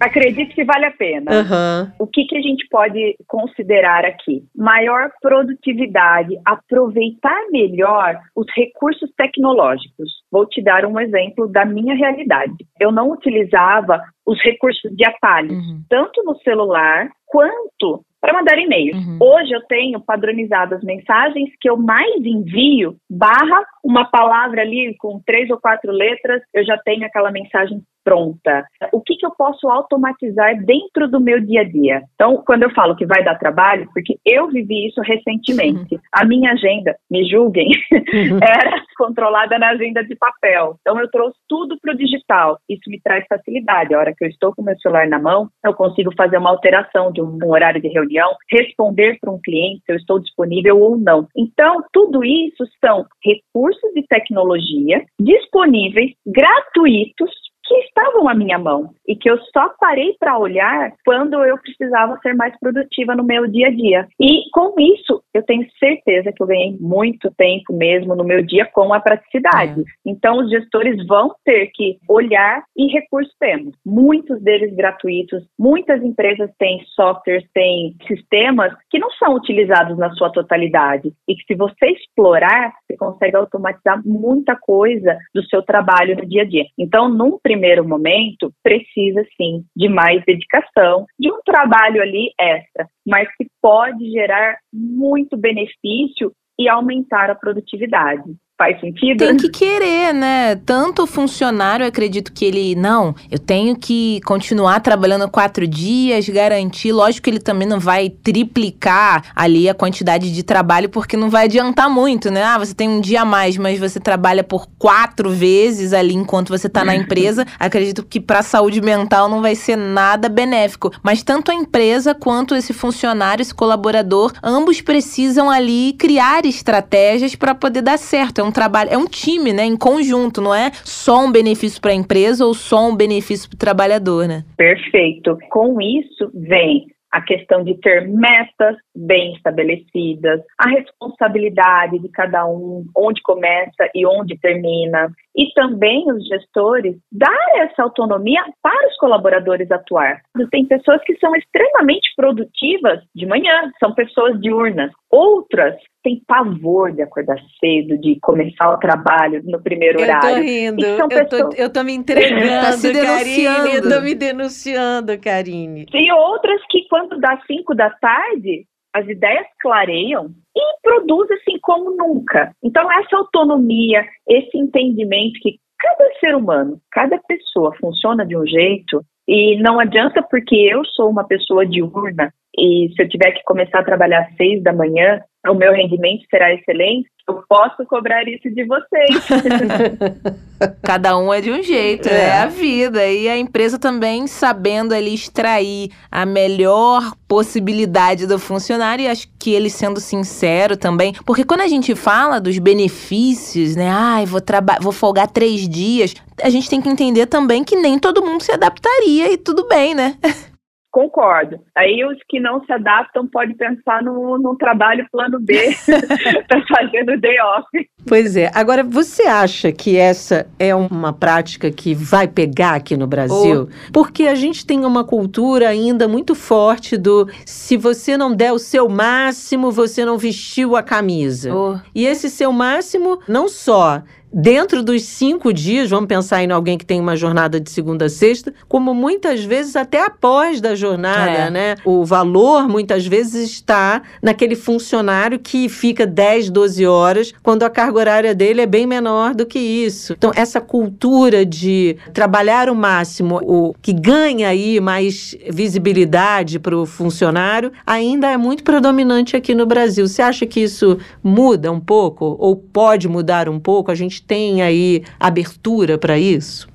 acredito que vale a pena. Uhum. O que, que a gente pode considerar aqui? Maior produtividade, aproveitar melhor os recursos tecnológicos. Vou te dar um exemplo da minha realidade. Eu não utilizava os recursos de atalhos, uhum. tanto no celular quanto para mandar e-mail. Uhum. Hoje eu tenho padronizado as mensagens que eu mais envio, barra uma palavra ali com três ou quatro letras, eu já tenho aquela mensagem pronta. O que, que eu posso automatizar dentro do meu dia a dia? Então, quando eu falo que vai dar trabalho, porque eu vivi isso recentemente. Uhum. A minha agenda, me julguem, uhum. era controlada na agenda de papel. Então, eu trouxe tudo para o digital. Isso me traz facilidade. A hora que eu estou com o meu celular na mão, eu consigo fazer uma alteração de um, um horário de reunião, responder para um cliente se eu estou disponível ou não. Então, tudo isso são recursos de tecnologia disponíveis, gratuitos, que estavam à minha mão e que eu só parei para olhar quando eu precisava ser mais produtiva no meu dia a dia. E com isso, eu tenho certeza que eu ganhei muito tempo mesmo no meu dia com a praticidade. É. Então, os gestores vão ter que olhar e recursos temos, muitos deles gratuitos. Muitas empresas têm softwares, têm sistemas que não são utilizados na sua totalidade e que se você explorar, você consegue automatizar muita coisa do seu trabalho no dia a dia. Então, num primeiro primeiro momento, precisa sim de mais dedicação, de um trabalho ali extra, mas que pode gerar muito benefício e aumentar a produtividade. Faz sentido? Tem que querer, né? Tanto o funcionário, acredito que ele, não, eu tenho que continuar trabalhando quatro dias, garantir. Lógico que ele também não vai triplicar ali a quantidade de trabalho, porque não vai adiantar muito, né? Ah, você tem um dia a mais, mas você trabalha por quatro vezes ali enquanto você tá na empresa. acredito que para a saúde mental não vai ser nada benéfico. Mas tanto a empresa quanto esse funcionário, esse colaborador, ambos precisam ali criar estratégias para poder dar certo. É um um trabalho, é um time, né, em conjunto, não é só um benefício para a empresa ou só um benefício para o trabalhador, né? Perfeito. Com isso vem a questão de ter metas bem estabelecidas, a responsabilidade de cada um, onde começa e onde termina, e também os gestores dar essa autonomia para os colaboradores atuar. Tem pessoas que são extremamente produtivas de manhã, são pessoas diurnas. Outras têm pavor de acordar cedo, de começar o trabalho no primeiro horário. Eu tô rindo, eu, pessoas... tô, eu tô me entregando, tá Karine, eu tô me denunciando, Karine. Tem outras que quando dá cinco da tarde, as ideias clareiam e produz assim como nunca. Então, essa autonomia, esse entendimento que cada ser humano, cada pessoa funciona de um jeito e não adianta porque eu sou uma pessoa diurna e se eu tiver que começar a trabalhar às seis da manhã, o meu rendimento será excelente, eu posso cobrar isso de vocês. Cada um é de um jeito, é. é. a vida. E a empresa também sabendo ali extrair a melhor possibilidade do funcionário, e acho que ele sendo sincero também. Porque quando a gente fala dos benefícios, né? Ai, vou, vou folgar três dias, a gente tem que entender também que nem todo mundo se adaptaria e tudo bem, né? Concordo. Aí os que não se adaptam podem pensar no, no trabalho plano B para fazer no day off. Pois é. Agora, você acha que essa é uma prática que vai pegar aqui no Brasil? Oh. Porque a gente tem uma cultura ainda muito forte do se você não der o seu máximo, você não vestiu a camisa. Oh. E esse seu máximo não só dentro dos cinco dias, vamos pensar em alguém que tem uma jornada de segunda a sexta, como muitas vezes até após da jornada, é. né? O valor muitas vezes está naquele funcionário que fica 10, 12 horas, quando a carga horária dele é bem menor do que isso. Então, essa cultura de trabalhar o máximo, o que ganha aí mais visibilidade para o funcionário, ainda é muito predominante aqui no Brasil. Você acha que isso muda um pouco ou pode mudar um pouco? A gente tem aí abertura para isso?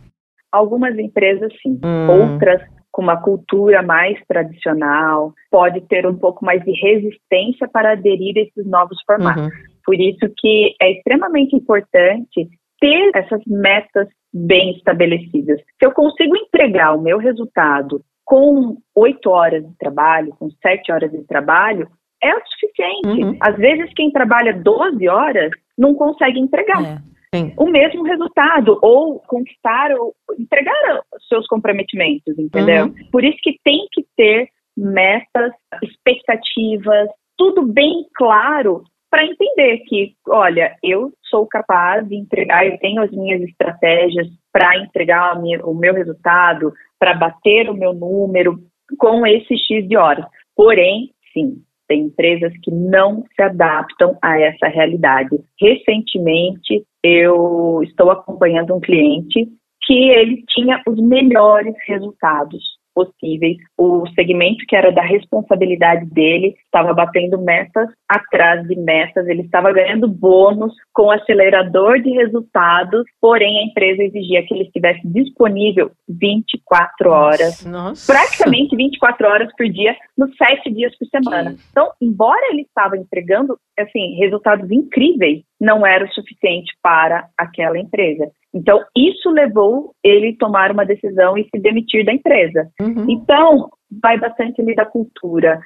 Algumas empresas sim, hum. outras com uma cultura mais tradicional, pode ter um pouco mais de resistência para aderir a esses novos formatos. Uhum. Por isso que é extremamente importante ter essas metas bem estabelecidas. Se eu consigo entregar o meu resultado com oito horas de trabalho, com sete horas de trabalho, é o suficiente. Uhum. Às vezes, quem trabalha 12 horas não consegue entregar. É. Sim. o mesmo resultado, ou conquistar, ou entregar os seus comprometimentos, entendeu? Uhum. Por isso que tem que ter metas, expectativas, tudo bem claro para entender que, olha, eu sou capaz de entregar, eu tenho as minhas estratégias para entregar minha, o meu resultado, para bater o meu número com esse X de horas. Porém, sim, tem empresas que não se adaptam a essa realidade. Recentemente, eu estou acompanhando um cliente que ele tinha os melhores resultados possíveis. O segmento que era da responsabilidade dele estava batendo metas atrás de metas, ele estava ganhando bônus com acelerador de resultados, porém a empresa exigia que ele estivesse disponível 24 horas, Nossa. praticamente 24 horas por dia, nos sete dias por semana. Então, embora ele estava entregando assim resultados incríveis, não era o suficiente para aquela empresa. Então, isso levou ele a tomar uma decisão e se demitir da empresa. Uhum. Então, vai bastante ali da cultura.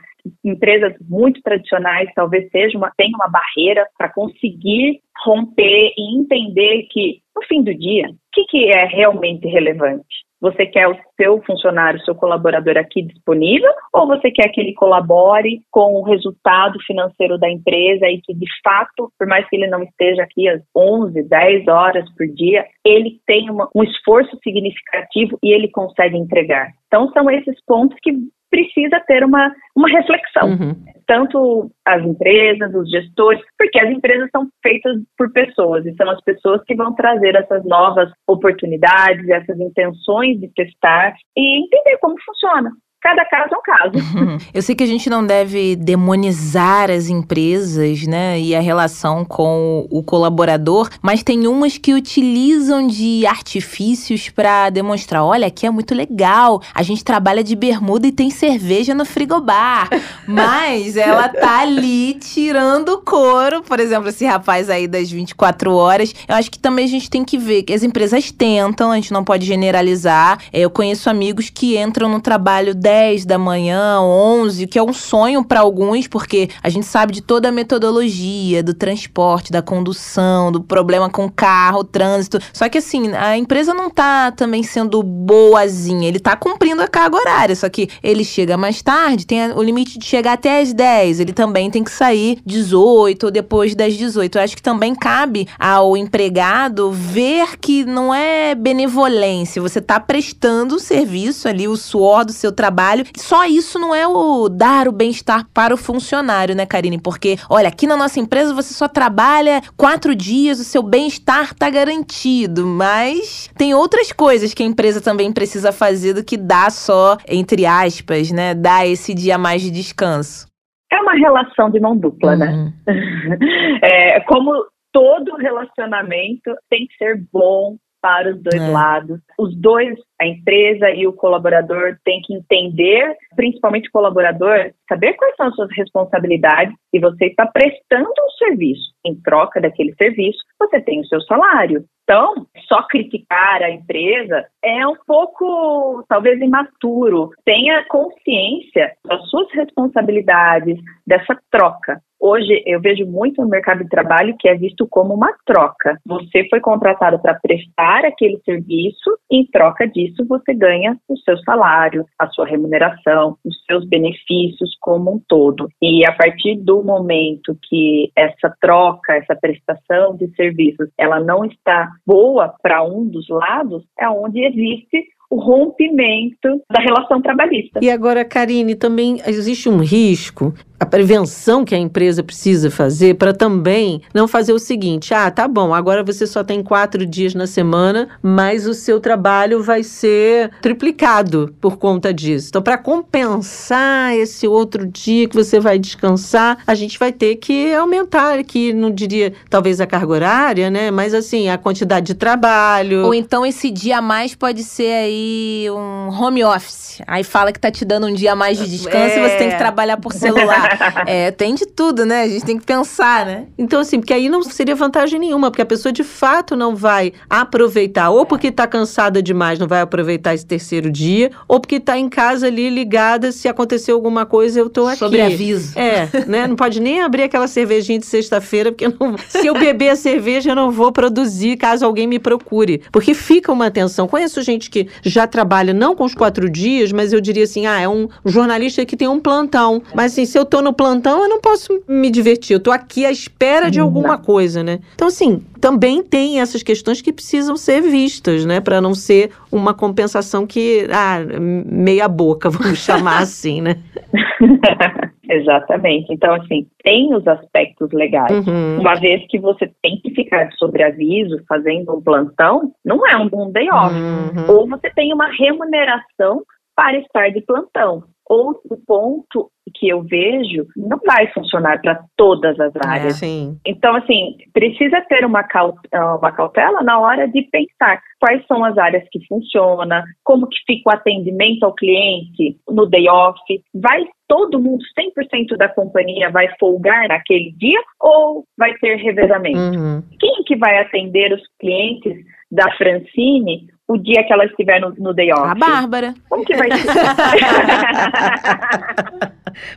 Empresas muito tradicionais talvez seja uma, tenham uma barreira para conseguir romper e entender que, no fim do dia, o que, que é realmente relevante? Você quer o seu funcionário, seu colaborador aqui disponível ou você quer que ele colabore com o resultado financeiro da empresa e que, de fato, por mais que ele não esteja aqui às 11, 10 horas por dia, ele tem uma, um esforço significativo e ele consegue entregar? Então, são esses pontos que precisa ter uma, uma reflexão. Uhum. Tanto as empresas, os gestores, porque as empresas são feitas por pessoas e são as pessoas que vão trazer essas novas oportunidades, essas intenções de testar e entender como funciona cada caso é um caso. Eu sei que a gente não deve demonizar as empresas, né, e a relação com o colaborador, mas tem umas que utilizam de artifícios para demonstrar, olha, aqui é muito legal, a gente trabalha de bermuda e tem cerveja no frigobar, mas ela tá ali tirando o couro, por exemplo, esse rapaz aí das 24 horas. Eu acho que também a gente tem que ver que as empresas tentam, a gente não pode generalizar. Eu conheço amigos que entram no trabalho 10 da manhã, 11, que é um sonho para alguns, porque a gente sabe de toda a metodologia do transporte, da condução, do problema com carro, trânsito. Só que assim, a empresa não tá também sendo boazinha, ele tá cumprindo a carga horária, só que ele chega mais tarde, tem o limite de chegar até às 10, ele também tem que sair 18 ou depois das 18. Eu acho que também cabe ao empregado ver que não é benevolência, você tá prestando o serviço ali, o suor do seu trabalho trabalho. Só isso não é o dar o bem-estar para o funcionário, né, Karine? Porque, olha, aqui na nossa empresa você só trabalha quatro dias, o seu bem-estar tá garantido. Mas tem outras coisas que a empresa também precisa fazer do que dar só, entre aspas, né, dar esse dia mais de descanso. É uma relação de mão dupla, né? uhum. né? é, como todo relacionamento tem que ser bom, para os dois É. lados. Os dois, a empresa e o colaborador, têm que entender, principalmente colaborador, saber quais são as suas responsabilidades e você está prestando um serviço. Em troca daquele serviço, você tem o seu salário. Então, só criticar a empresa é um pouco, talvez, imaturo. Tenha consciência das suas responsabilidades, dessa troca. Hoje, eu vejo muito no mercado de trabalho que é visto como uma troca. Você foi contratado para prestar aquele serviço, e em troca disso, você ganha o seu salário, a sua remuneração, os seus benefícios como um todo. E a partir do momento que essa troca, essa prestação de serviços, ela não está boa para um dos lados, é onde existe o rompimento da relação trabalhista. E agora, Karine, também existe um risco, a prevenção que a empresa precisa fazer para também não fazer o seguinte: ah, tá bom, agora você só tem quatro dias na semana, mas o seu trabalho vai ser triplicado por conta disso. Então, para compensar esse outro dia que você vai descansar, a gente vai ter que aumentar aqui, não diria talvez a carga horária, né? Mas assim, a quantidade de trabalho. Ou então esse dia a mais pode ser aí um home office. Aí fala que tá te dando um dia a mais de descanso e você tem que É. trabalhar por celular. é, tem de tudo, né? A gente tem que pensar, né? Então, assim, porque aí não seria vantagem nenhuma, porque a pessoa de fato não vai aproveitar, ou porque tá cansada demais, não vai aproveitar esse terceiro dia, ou porque tá em casa ali ligada, se acontecer alguma coisa, eu tô aqui. Sobre aviso. É, né? Não pode nem abrir aquela cervejinha de sexta-feira, porque não- se eu beber a cerveja, eu não vou produzir caso alguém me procure. Porque fica uma tensão. Conheço gente que já trabalha não com os quatro dias, mas eu diria assim: ah, é um jornalista que tem um plantão. Mas assim, se eu tô no plantão, eu não posso me divertir. Eu tô aqui à espera de alguma coisa, né? Então, assim, também tem essas questões que precisam ser vistas, né? Para não ser uma compensação que, ah, meia boca, vamos chamar assim, né? Exatamente. Então, assim, tem os aspectos legais. Uhum. Uma vez que você tem que ficar de sobreaviso fazendo um plantão, não é um bom day off. Uhum. Ou você tem uma remuneração para estar de plantão. Outro ponto que eu vejo não vai funcionar para todas as áreas. Sim. Então, assim, precisa ter uma cau- uma cautela na hora de pensar quais são as áreas que funcionam, como que fica o atendimento ao cliente no day off, vai todo mundo, 100% da companhia vai folgar naquele dia ou vai ter revezamento? Uhum. Quem que vai atender os clientes da Francine o dia que ela estiver no, no day off? A Bárbara. Como que vai ser?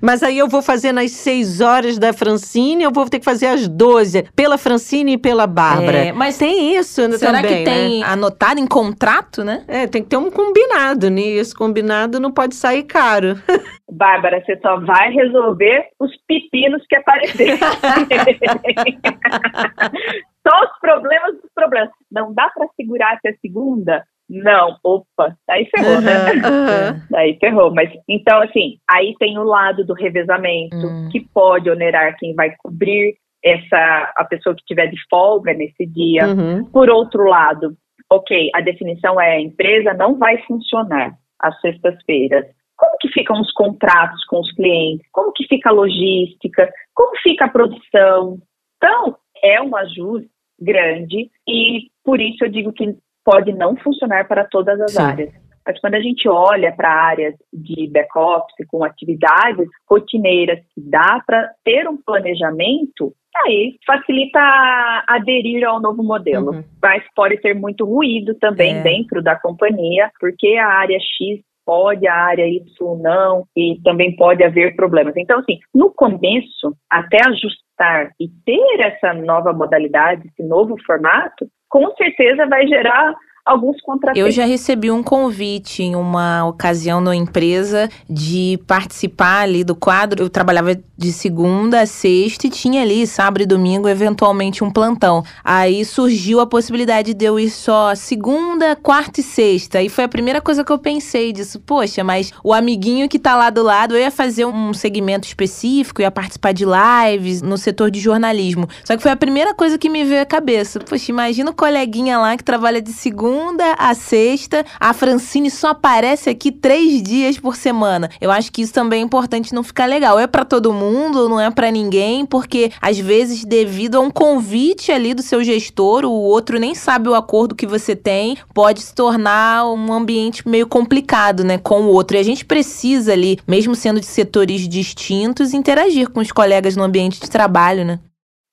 Mas aí eu vou fazer nas 6 horas da Francine, eu vou ter que fazer às 12, pela Francine e pela Bárbara. É, mas tem isso né, Será também, que tem né? anotado em contrato, né? É, tem que ter um combinado, né? E esse combinado não pode sair caro. Bárbara, você só vai resolver os pepinos que aparecerem. só os problemas dos problemas. Não dá para segurar até segunda? Não. Opa, daí ferrou, né? Aham. Daí ferrou. Mas então, assim, aí tem o lado do revezamento, Hum. que pode onerar quem vai cobrir essa a pessoa que tiver de folga nesse dia. Uhum. Por outro lado, ok, a definição é a empresa não vai funcionar às sextas-feiras. Como que ficam os contratos com os clientes? Como que fica a logística? Como fica a produção? Então, é um ajuste grande e por isso eu digo que pode não funcionar para todas as Sim. áreas. Mas quando a gente olha para áreas de back-office com atividades rotineiras que dá para ter um planejamento, aí facilita aderir ao novo modelo. Uhum. Mas pode ter muito ruído também É. dentro da companhia, porque a área X pode, a área Y não, e também pode haver problemas. Então, assim, no começo, até ajustar e ter essa nova modalidade, esse novo formato, com certeza vai gerar alguns contratempos. Eu já recebi um convite em uma ocasião na empresa de participar ali do quadro. Eu trabalhava de segunda a sexta e tinha ali sábado e domingo eventualmente um plantão. Aí surgiu a possibilidade de eu ir só segunda, quarta e sexta. E foi a primeira coisa que eu pensei disso. Poxa, mas o amiguinho que tá lá do lado, eu ia fazer um segmento específico, ia participar de lives no setor de jornalismo. Só que foi a primeira coisa que me veio à cabeça. Poxa, imagina o coleguinha lá que trabalha de segunda segunda a sexta. A Francine só aparece aqui três dias por semana. Eu acho que isso também é importante não ficar legal. É para todo mundo, não é para ninguém, porque às vezes, devido a um convite ali do seu gestor, o outro nem sabe o acordo que você tem, pode se tornar um ambiente meio complicado, né, com o outro. E a gente precisa ali, mesmo sendo de setores distintos, interagir com os colegas no ambiente de trabalho, né?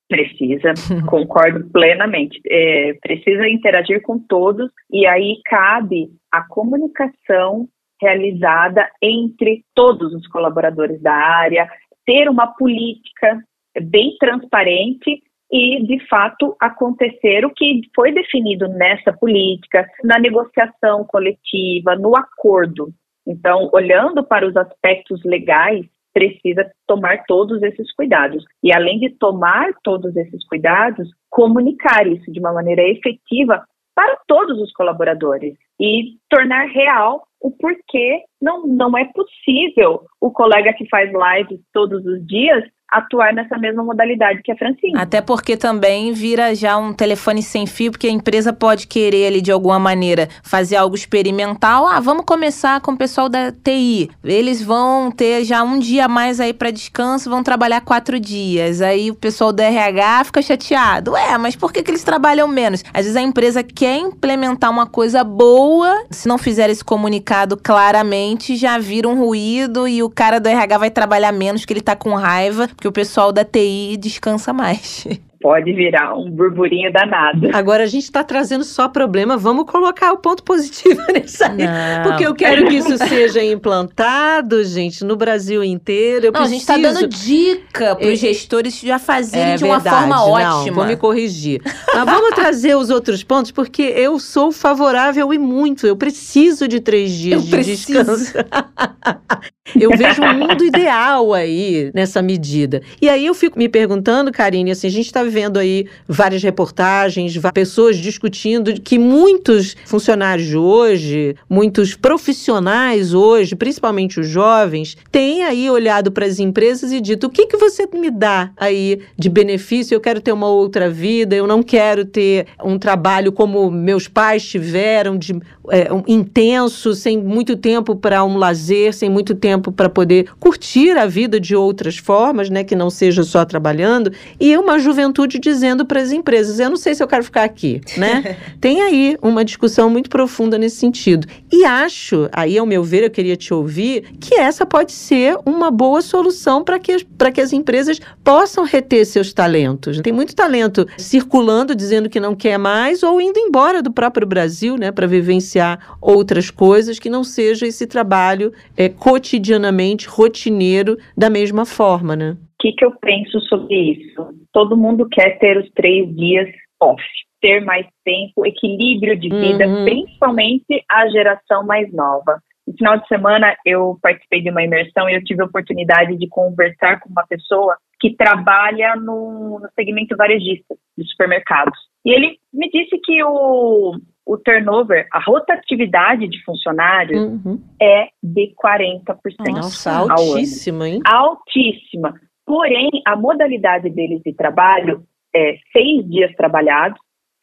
Precisa, concordo plenamente. É, precisa interagir com todos e aí cabe a comunicação realizada entre todos os colaboradores da área, ter uma política bem transparente e, de fato, acontecer o que foi definido nessa política, na negociação coletiva, no acordo. Então, olhando para os aspectos legais, precisa tomar todos esses cuidados. E além de tomar todos esses cuidados, comunicar isso de uma maneira efetiva para todos os colaboradores e tornar real o porquê não, não é possível o colega que faz lives todos os dias atuar nessa mesma modalidade que a Francine. Até porque também vira já um telefone sem fio, porque a empresa pode querer ali de alguma maneira fazer algo experimental. Ah, vamos começar com o pessoal da TI. Eles vão ter já um dia mais aí para descanso, vão trabalhar quatro dias. Aí o pessoal do RH fica chateado. Ué, mas por que, que eles trabalham menos? Às vezes a empresa quer implementar uma coisa boa, se não fizer esse comunicado claramente, já vira um ruído e o cara do RH vai trabalhar menos porque ele tá com raiva porque o pessoal da TI descansa mais. pode virar um burburinho danado. Agora a gente está trazendo só problema, vamos colocar o ponto positivo nisso aí. Não. Porque eu quero que isso seja implantado, gente, no Brasil inteiro. Eu não, preciso... a gente está dando dica para os gestores já fazerem é de uma verdade, forma não, ótima. Vou me corrigir. Mas vamos trazer os outros pontos, porque eu sou favorável e muito. Eu preciso de três dias eu de preciso. descanso. eu vejo um mundo ideal aí nessa medida. E aí eu fico me perguntando, Karine, assim, a gente está vendo aí várias reportagens, pessoas discutindo que muitos funcionários de hoje, muitos profissionais hoje, principalmente os jovens, têm aí olhado para as empresas e dito: o que, que você me dá aí de benefício? Eu quero ter uma outra vida, eu não quero ter um trabalho como meus pais tiveram, de é, um, intenso, sem muito tempo para um lazer, sem muito tempo para poder curtir a vida de outras formas, né, que não seja só trabalhando, e uma juventude dizendo para as empresas: eu não sei se eu quero ficar aqui, né? Tem aí uma discussão muito profunda nesse sentido. E acho, aí ao meu ver, eu queria te ouvir, que essa pode ser uma boa solução para que, que as empresas possam reter seus talentos. Tem muito talento circulando, dizendo que não quer mais, ou indo embora do próprio Brasil, né, para vivenciar outras coisas que não seja esse trabalho é, cotidianamente rotineiro da mesma forma, né? O que, que eu penso sobre isso? Todo mundo quer ter os três dias off, ter mais tempo, equilíbrio de vida, uhum. principalmente a geração mais nova. No final de semana, eu participei de uma imersão e eu tive a oportunidade de conversar com uma pessoa que trabalha no, no segmento varejista de supermercados. E ele me disse que o, o turnover, a rotatividade de funcionários uhum. é de 40%. Nossa, altíssima, hein? Altíssima. Porém, a modalidade deles de trabalho é seis dias trabalhados,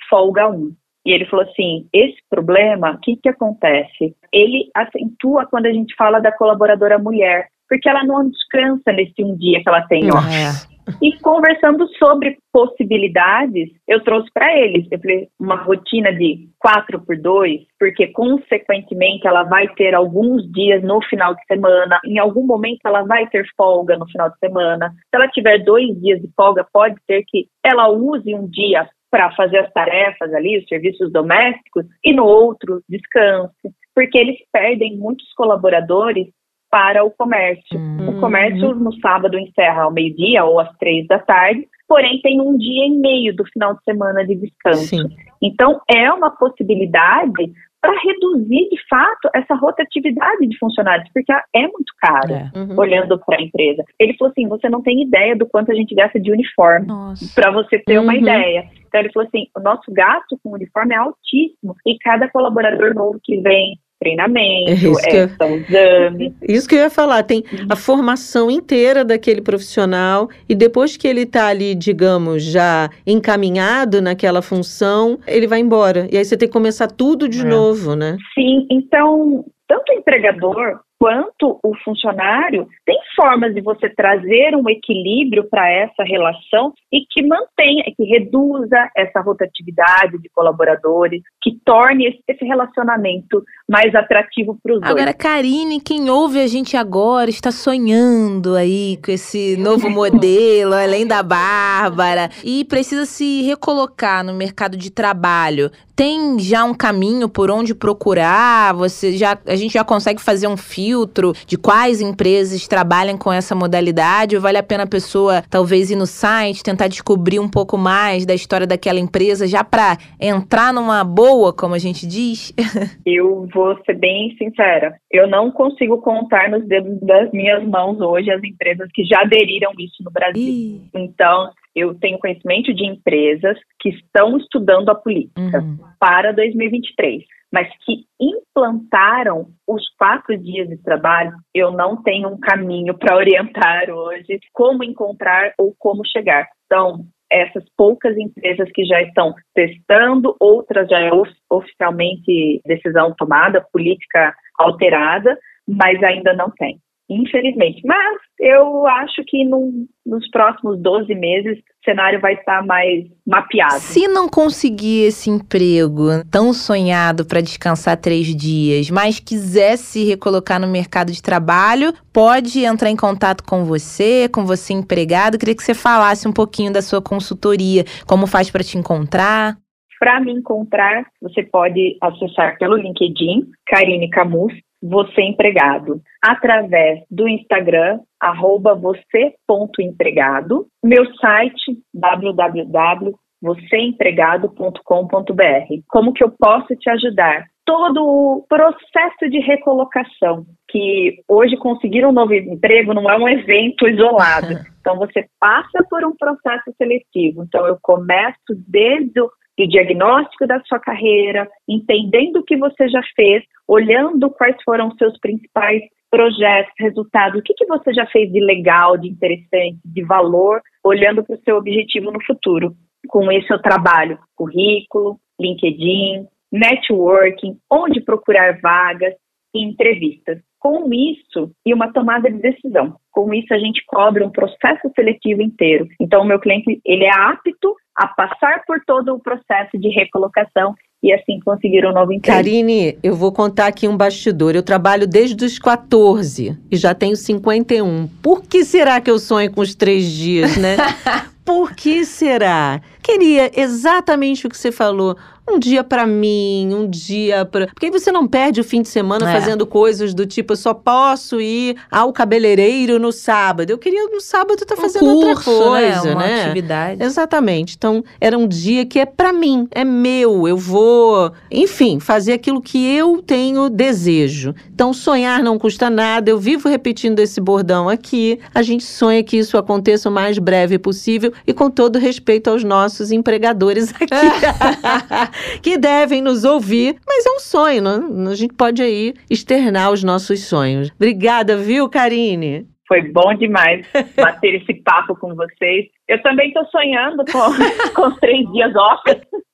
folga um. E ele falou assim: esse problema, o que, que acontece? Ele acentua quando a gente fala da colaboradora mulher, porque ela não descansa nesse um dia que ela tem off. E conversando sobre possibilidades, eu trouxe para eles. Eu falei, uma rotina de 4 por 2, porque consequentemente ela vai ter alguns dias no final de semana, em algum momento ela vai ter folga no final de semana. Se ela tiver dois dias de folga, pode ser que ela use um dia para fazer as tarefas ali, os serviços domésticos, e no outro descanse, porque eles perdem muitos colaboradores para o comércio. Uhum. O comércio no sábado encerra ao meio-dia ou às três da tarde, porém tem um dia e meio do final de semana de descanso. Sim. Então é uma possibilidade para reduzir de fato essa rotatividade de funcionários, porque é muito caro, é. uhum. olhando para a empresa. Ele falou assim: você não tem ideia do quanto a gente gasta de uniforme, para você ter uhum. uma ideia. Então ele falou assim: o nosso gasto com uniforme é altíssimo e cada colaborador novo que vem treinamento, É isso que é, eu- são exames. Isso que eu ia falar, tem a formação inteira daquele profissional e depois que ele está ali, digamos, já encaminhado naquela função, ele vai embora. E aí você tem que começar tudo de É. novo, né? Sim, então, tanto o empregador quanto o funcionário tem formas de você trazer um equilíbrio para essa relação e que mantenha, que reduza essa rotatividade de colaboradores, que torne esse, relacionamento mais atrativo para os dois. Agora, Karine, quem ouve a gente agora está sonhando aí com esse novo modelo, além da Bárbara, e precisa se recolocar no mercado de trabalho. Tem já um caminho por onde procurar? Você já, a gente já consegue fazer um filtro de quais empresas trabalham com essa modalidade? Ou vale a pena a pessoa talvez ir no site, tentar descobrir um pouco mais da história daquela empresa, já para entrar numa boa, como a gente diz? Eu vou ser bem sincera, eu não consigo contar nos dedos das minhas mãos hoje as empresas que já aderiram isso no Brasil. Ih, Então, eu tenho conhecimento de empresas que estão estudando a política uhum. para 2023, mas que implantaram os quatro dias de trabalho. Eu não tenho um caminho para orientar hoje como encontrar ou como chegar. Então, essas poucas empresas que já estão testando, outras já é of- oficialmente decisão tomada, política alterada, mas ainda não tem. Infelizmente. Mas eu acho que num- nos próximos 12 meses cenário vai estar mais mapeado. Se não conseguir esse emprego tão sonhado para descansar três dias, mas quiser se recolocar no mercado de trabalho, pode entrar em contato com você, com você empregado. Queria que você falasse um pouquinho da sua consultoria, como faz para te encontrar. Para me encontrar, você pode acessar pelo LinkedIn, Karine Camus, você empregado, através do Instagram, arroba você.empregado, meu site, www.vocêempregado.com.br. Como que eu posso te ajudar? Todo o processo de recolocação, que hoje conseguir um novo emprego não é um evento isolado. Então, você passa por um processo seletivo. Então, eu começo desde o do diagnóstico da sua carreira, entendendo o que você já fez, olhando quais foram os seus principais projetos, resultados, o que, que você já fez de legal, de interessante, de valor, olhando para o seu objetivo no futuro. Com isso eu trabalho currículo, LinkedIn, networking, onde procurar vagas e entrevistas. Com isso, e uma tomada de decisão. Com isso, a gente cobre um processo seletivo inteiro. Então, o meu cliente, ele é apto a passar por todo o processo de recolocação e assim conseguir um novo emprego. Karine, eu vou contar aqui um bastidor. Eu trabalho desde os 14 e já tenho 51. Por que será que eu sonho com os três dias, né? Por que será? Queria exatamente o que você falou. Um dia pra mim, um dia pra. Porque aí você não perde o fim de semana É. fazendo coisas do tipo, eu só posso ir ao cabeleireiro no sábado. Eu queria no sábado estar fazendo um outra curso, coisa, né? Uma né? atividade. Exatamente. Então, era um dia que é pra mim, é meu, eu vou, enfim, fazer aquilo que eu tenho desejo. Então, sonhar não custa nada. Eu vivo repetindo esse bordão aqui. A gente sonha que isso aconteça o mais breve possível e com todo respeito aos nossos empregadores aqui, que devem nos ouvir, mas é um sonho, não? a gente pode aí externar os nossos sonhos. Obrigada, viu, Karine? Foi bom demais bater esse papo com vocês. Eu também estou sonhando com, com os três dias off,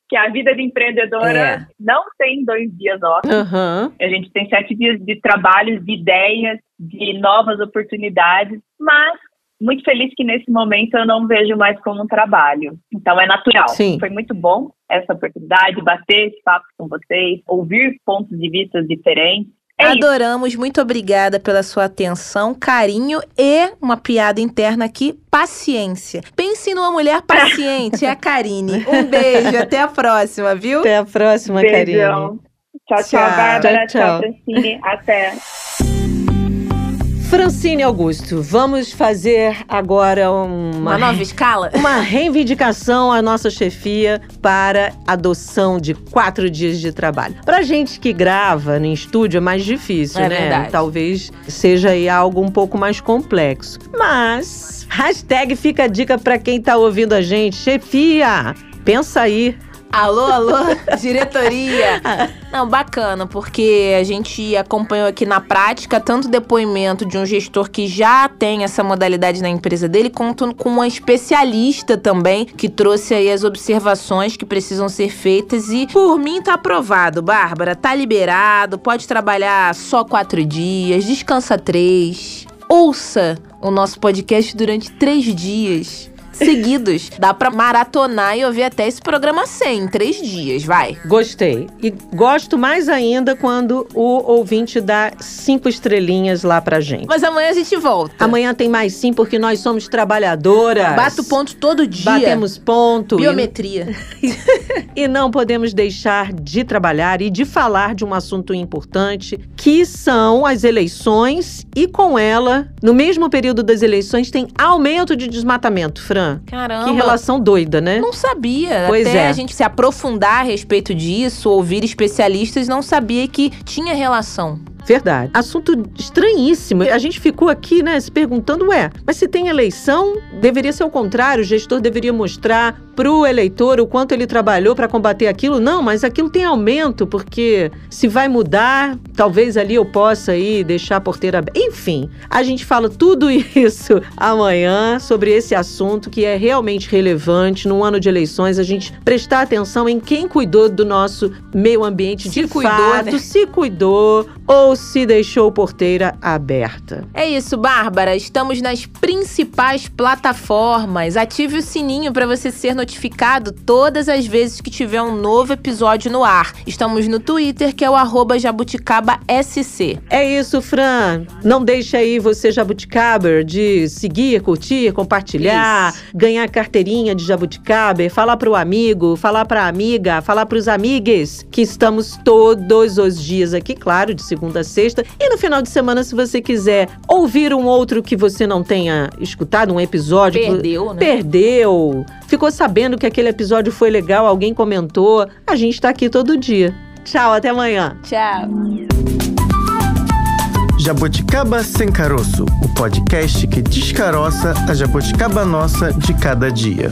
que a vida de empreendedora É. não tem dois dias off. Aham. A gente tem sete dias de trabalho, de ideias, de novas oportunidades, mas muito feliz que nesse momento eu não vejo mais como um trabalho. Então é natural. Sim. Foi muito bom essa oportunidade, bater esse papo com vocês, ouvir pontos de vista diferentes. É isso. Adoramos, muito obrigada pela sua atenção, carinho e uma piada interna aqui, paciência. Pense numa mulher paciente, é a Karine. Um beijo, até a próxima, viu? Até a próxima, Karine. Beijão. Tchau, tchau, Tchau. Bárbara. Tchau, Tchau, tchau. Francine. Até. Francine Augusto, vamos fazer agora uma, Uma nova escala? uma reivindicação à nossa chefia para adoção de quatro dias de trabalho. Pra gente que grava em estúdio é mais difícil, É né? verdade. Talvez seja aí algo um pouco mais complexo. Mas, hashtag fica a dica pra quem tá ouvindo a gente. Chefia, pensa aí. Alô, alô, diretoria. Não, bacana, porque a gente acompanhou aqui na prática tanto depoimento de um gestor que já tem essa modalidade na empresa dele, quanto com uma especialista também que trouxe aí as observações que precisam ser feitas. E por mim tá aprovado, Bárbara, tá liberado, pode trabalhar só quatro dias, descansa três, ouça o nosso podcast durante três dias seguidos. Dá pra maratonar e ouvir até esse programa 100 em três dias, vai. Gostei. E gosto mais ainda quando o ouvinte dá cinco estrelinhas lá pra gente. Mas amanhã a gente volta. Amanhã tem mais sim, porque nós somos trabalhadoras. Bato ponto todo dia. Batemos ponto. Biometria. E não podemos deixar de trabalhar e de falar de um assunto importante, que são as eleições e com ela, no mesmo período das eleições, tem aumento de desmatamento, Fran. Caramba. Que relação doida, né? Não sabia. Pois Até é. a gente se aprofundar a respeito disso, ouvir especialistas, não sabia que tinha relação. Verdade. Assunto estranhíssimo. A gente ficou aqui, né, se perguntando, ué, mas se tem eleição, deveria ser o contrário, o gestor deveria mostrar pro eleitor o quanto ele trabalhou para combater aquilo. Não, mas aquilo tem aumento, porque se vai mudar, talvez ali eu possa aí deixar a porteira aberta. Enfim, a gente fala tudo isso amanhã sobre esse assunto que é realmente relevante no ano de eleições, a gente prestar atenção em quem cuidou do nosso meio ambiente Se de cuidou, fato, né? se cuidou ou se deixou porteira aberta. É isso, Bárbara. Estamos nas principais plataformas. Ative o sininho para você ser notificado todas as vezes que tiver um novo episódio no ar. Estamos no Twitter, que é o arroba jabuticabasc. É isso, Fran. Não deixe aí você, Jabuticaber, de seguir, curtir, compartilhar, ganhar carteirinha de Jabuticaber, falar pro amigo, falar pra amiga, falar pros amigues, que estamos todos os dias aqui, claro, de segunda sexta. E no final de semana, se você quiser ouvir um outro que você não tenha escutado, um episódio. que- Perdeu, né? Perdeu. Ficou sabendo que aquele episódio foi legal, alguém comentou. A gente tá aqui todo dia. Tchau, até amanhã. Tchau. Jabuticaba Sem Caroço, o podcast que descaroça a jabuticaba nossa de cada dia.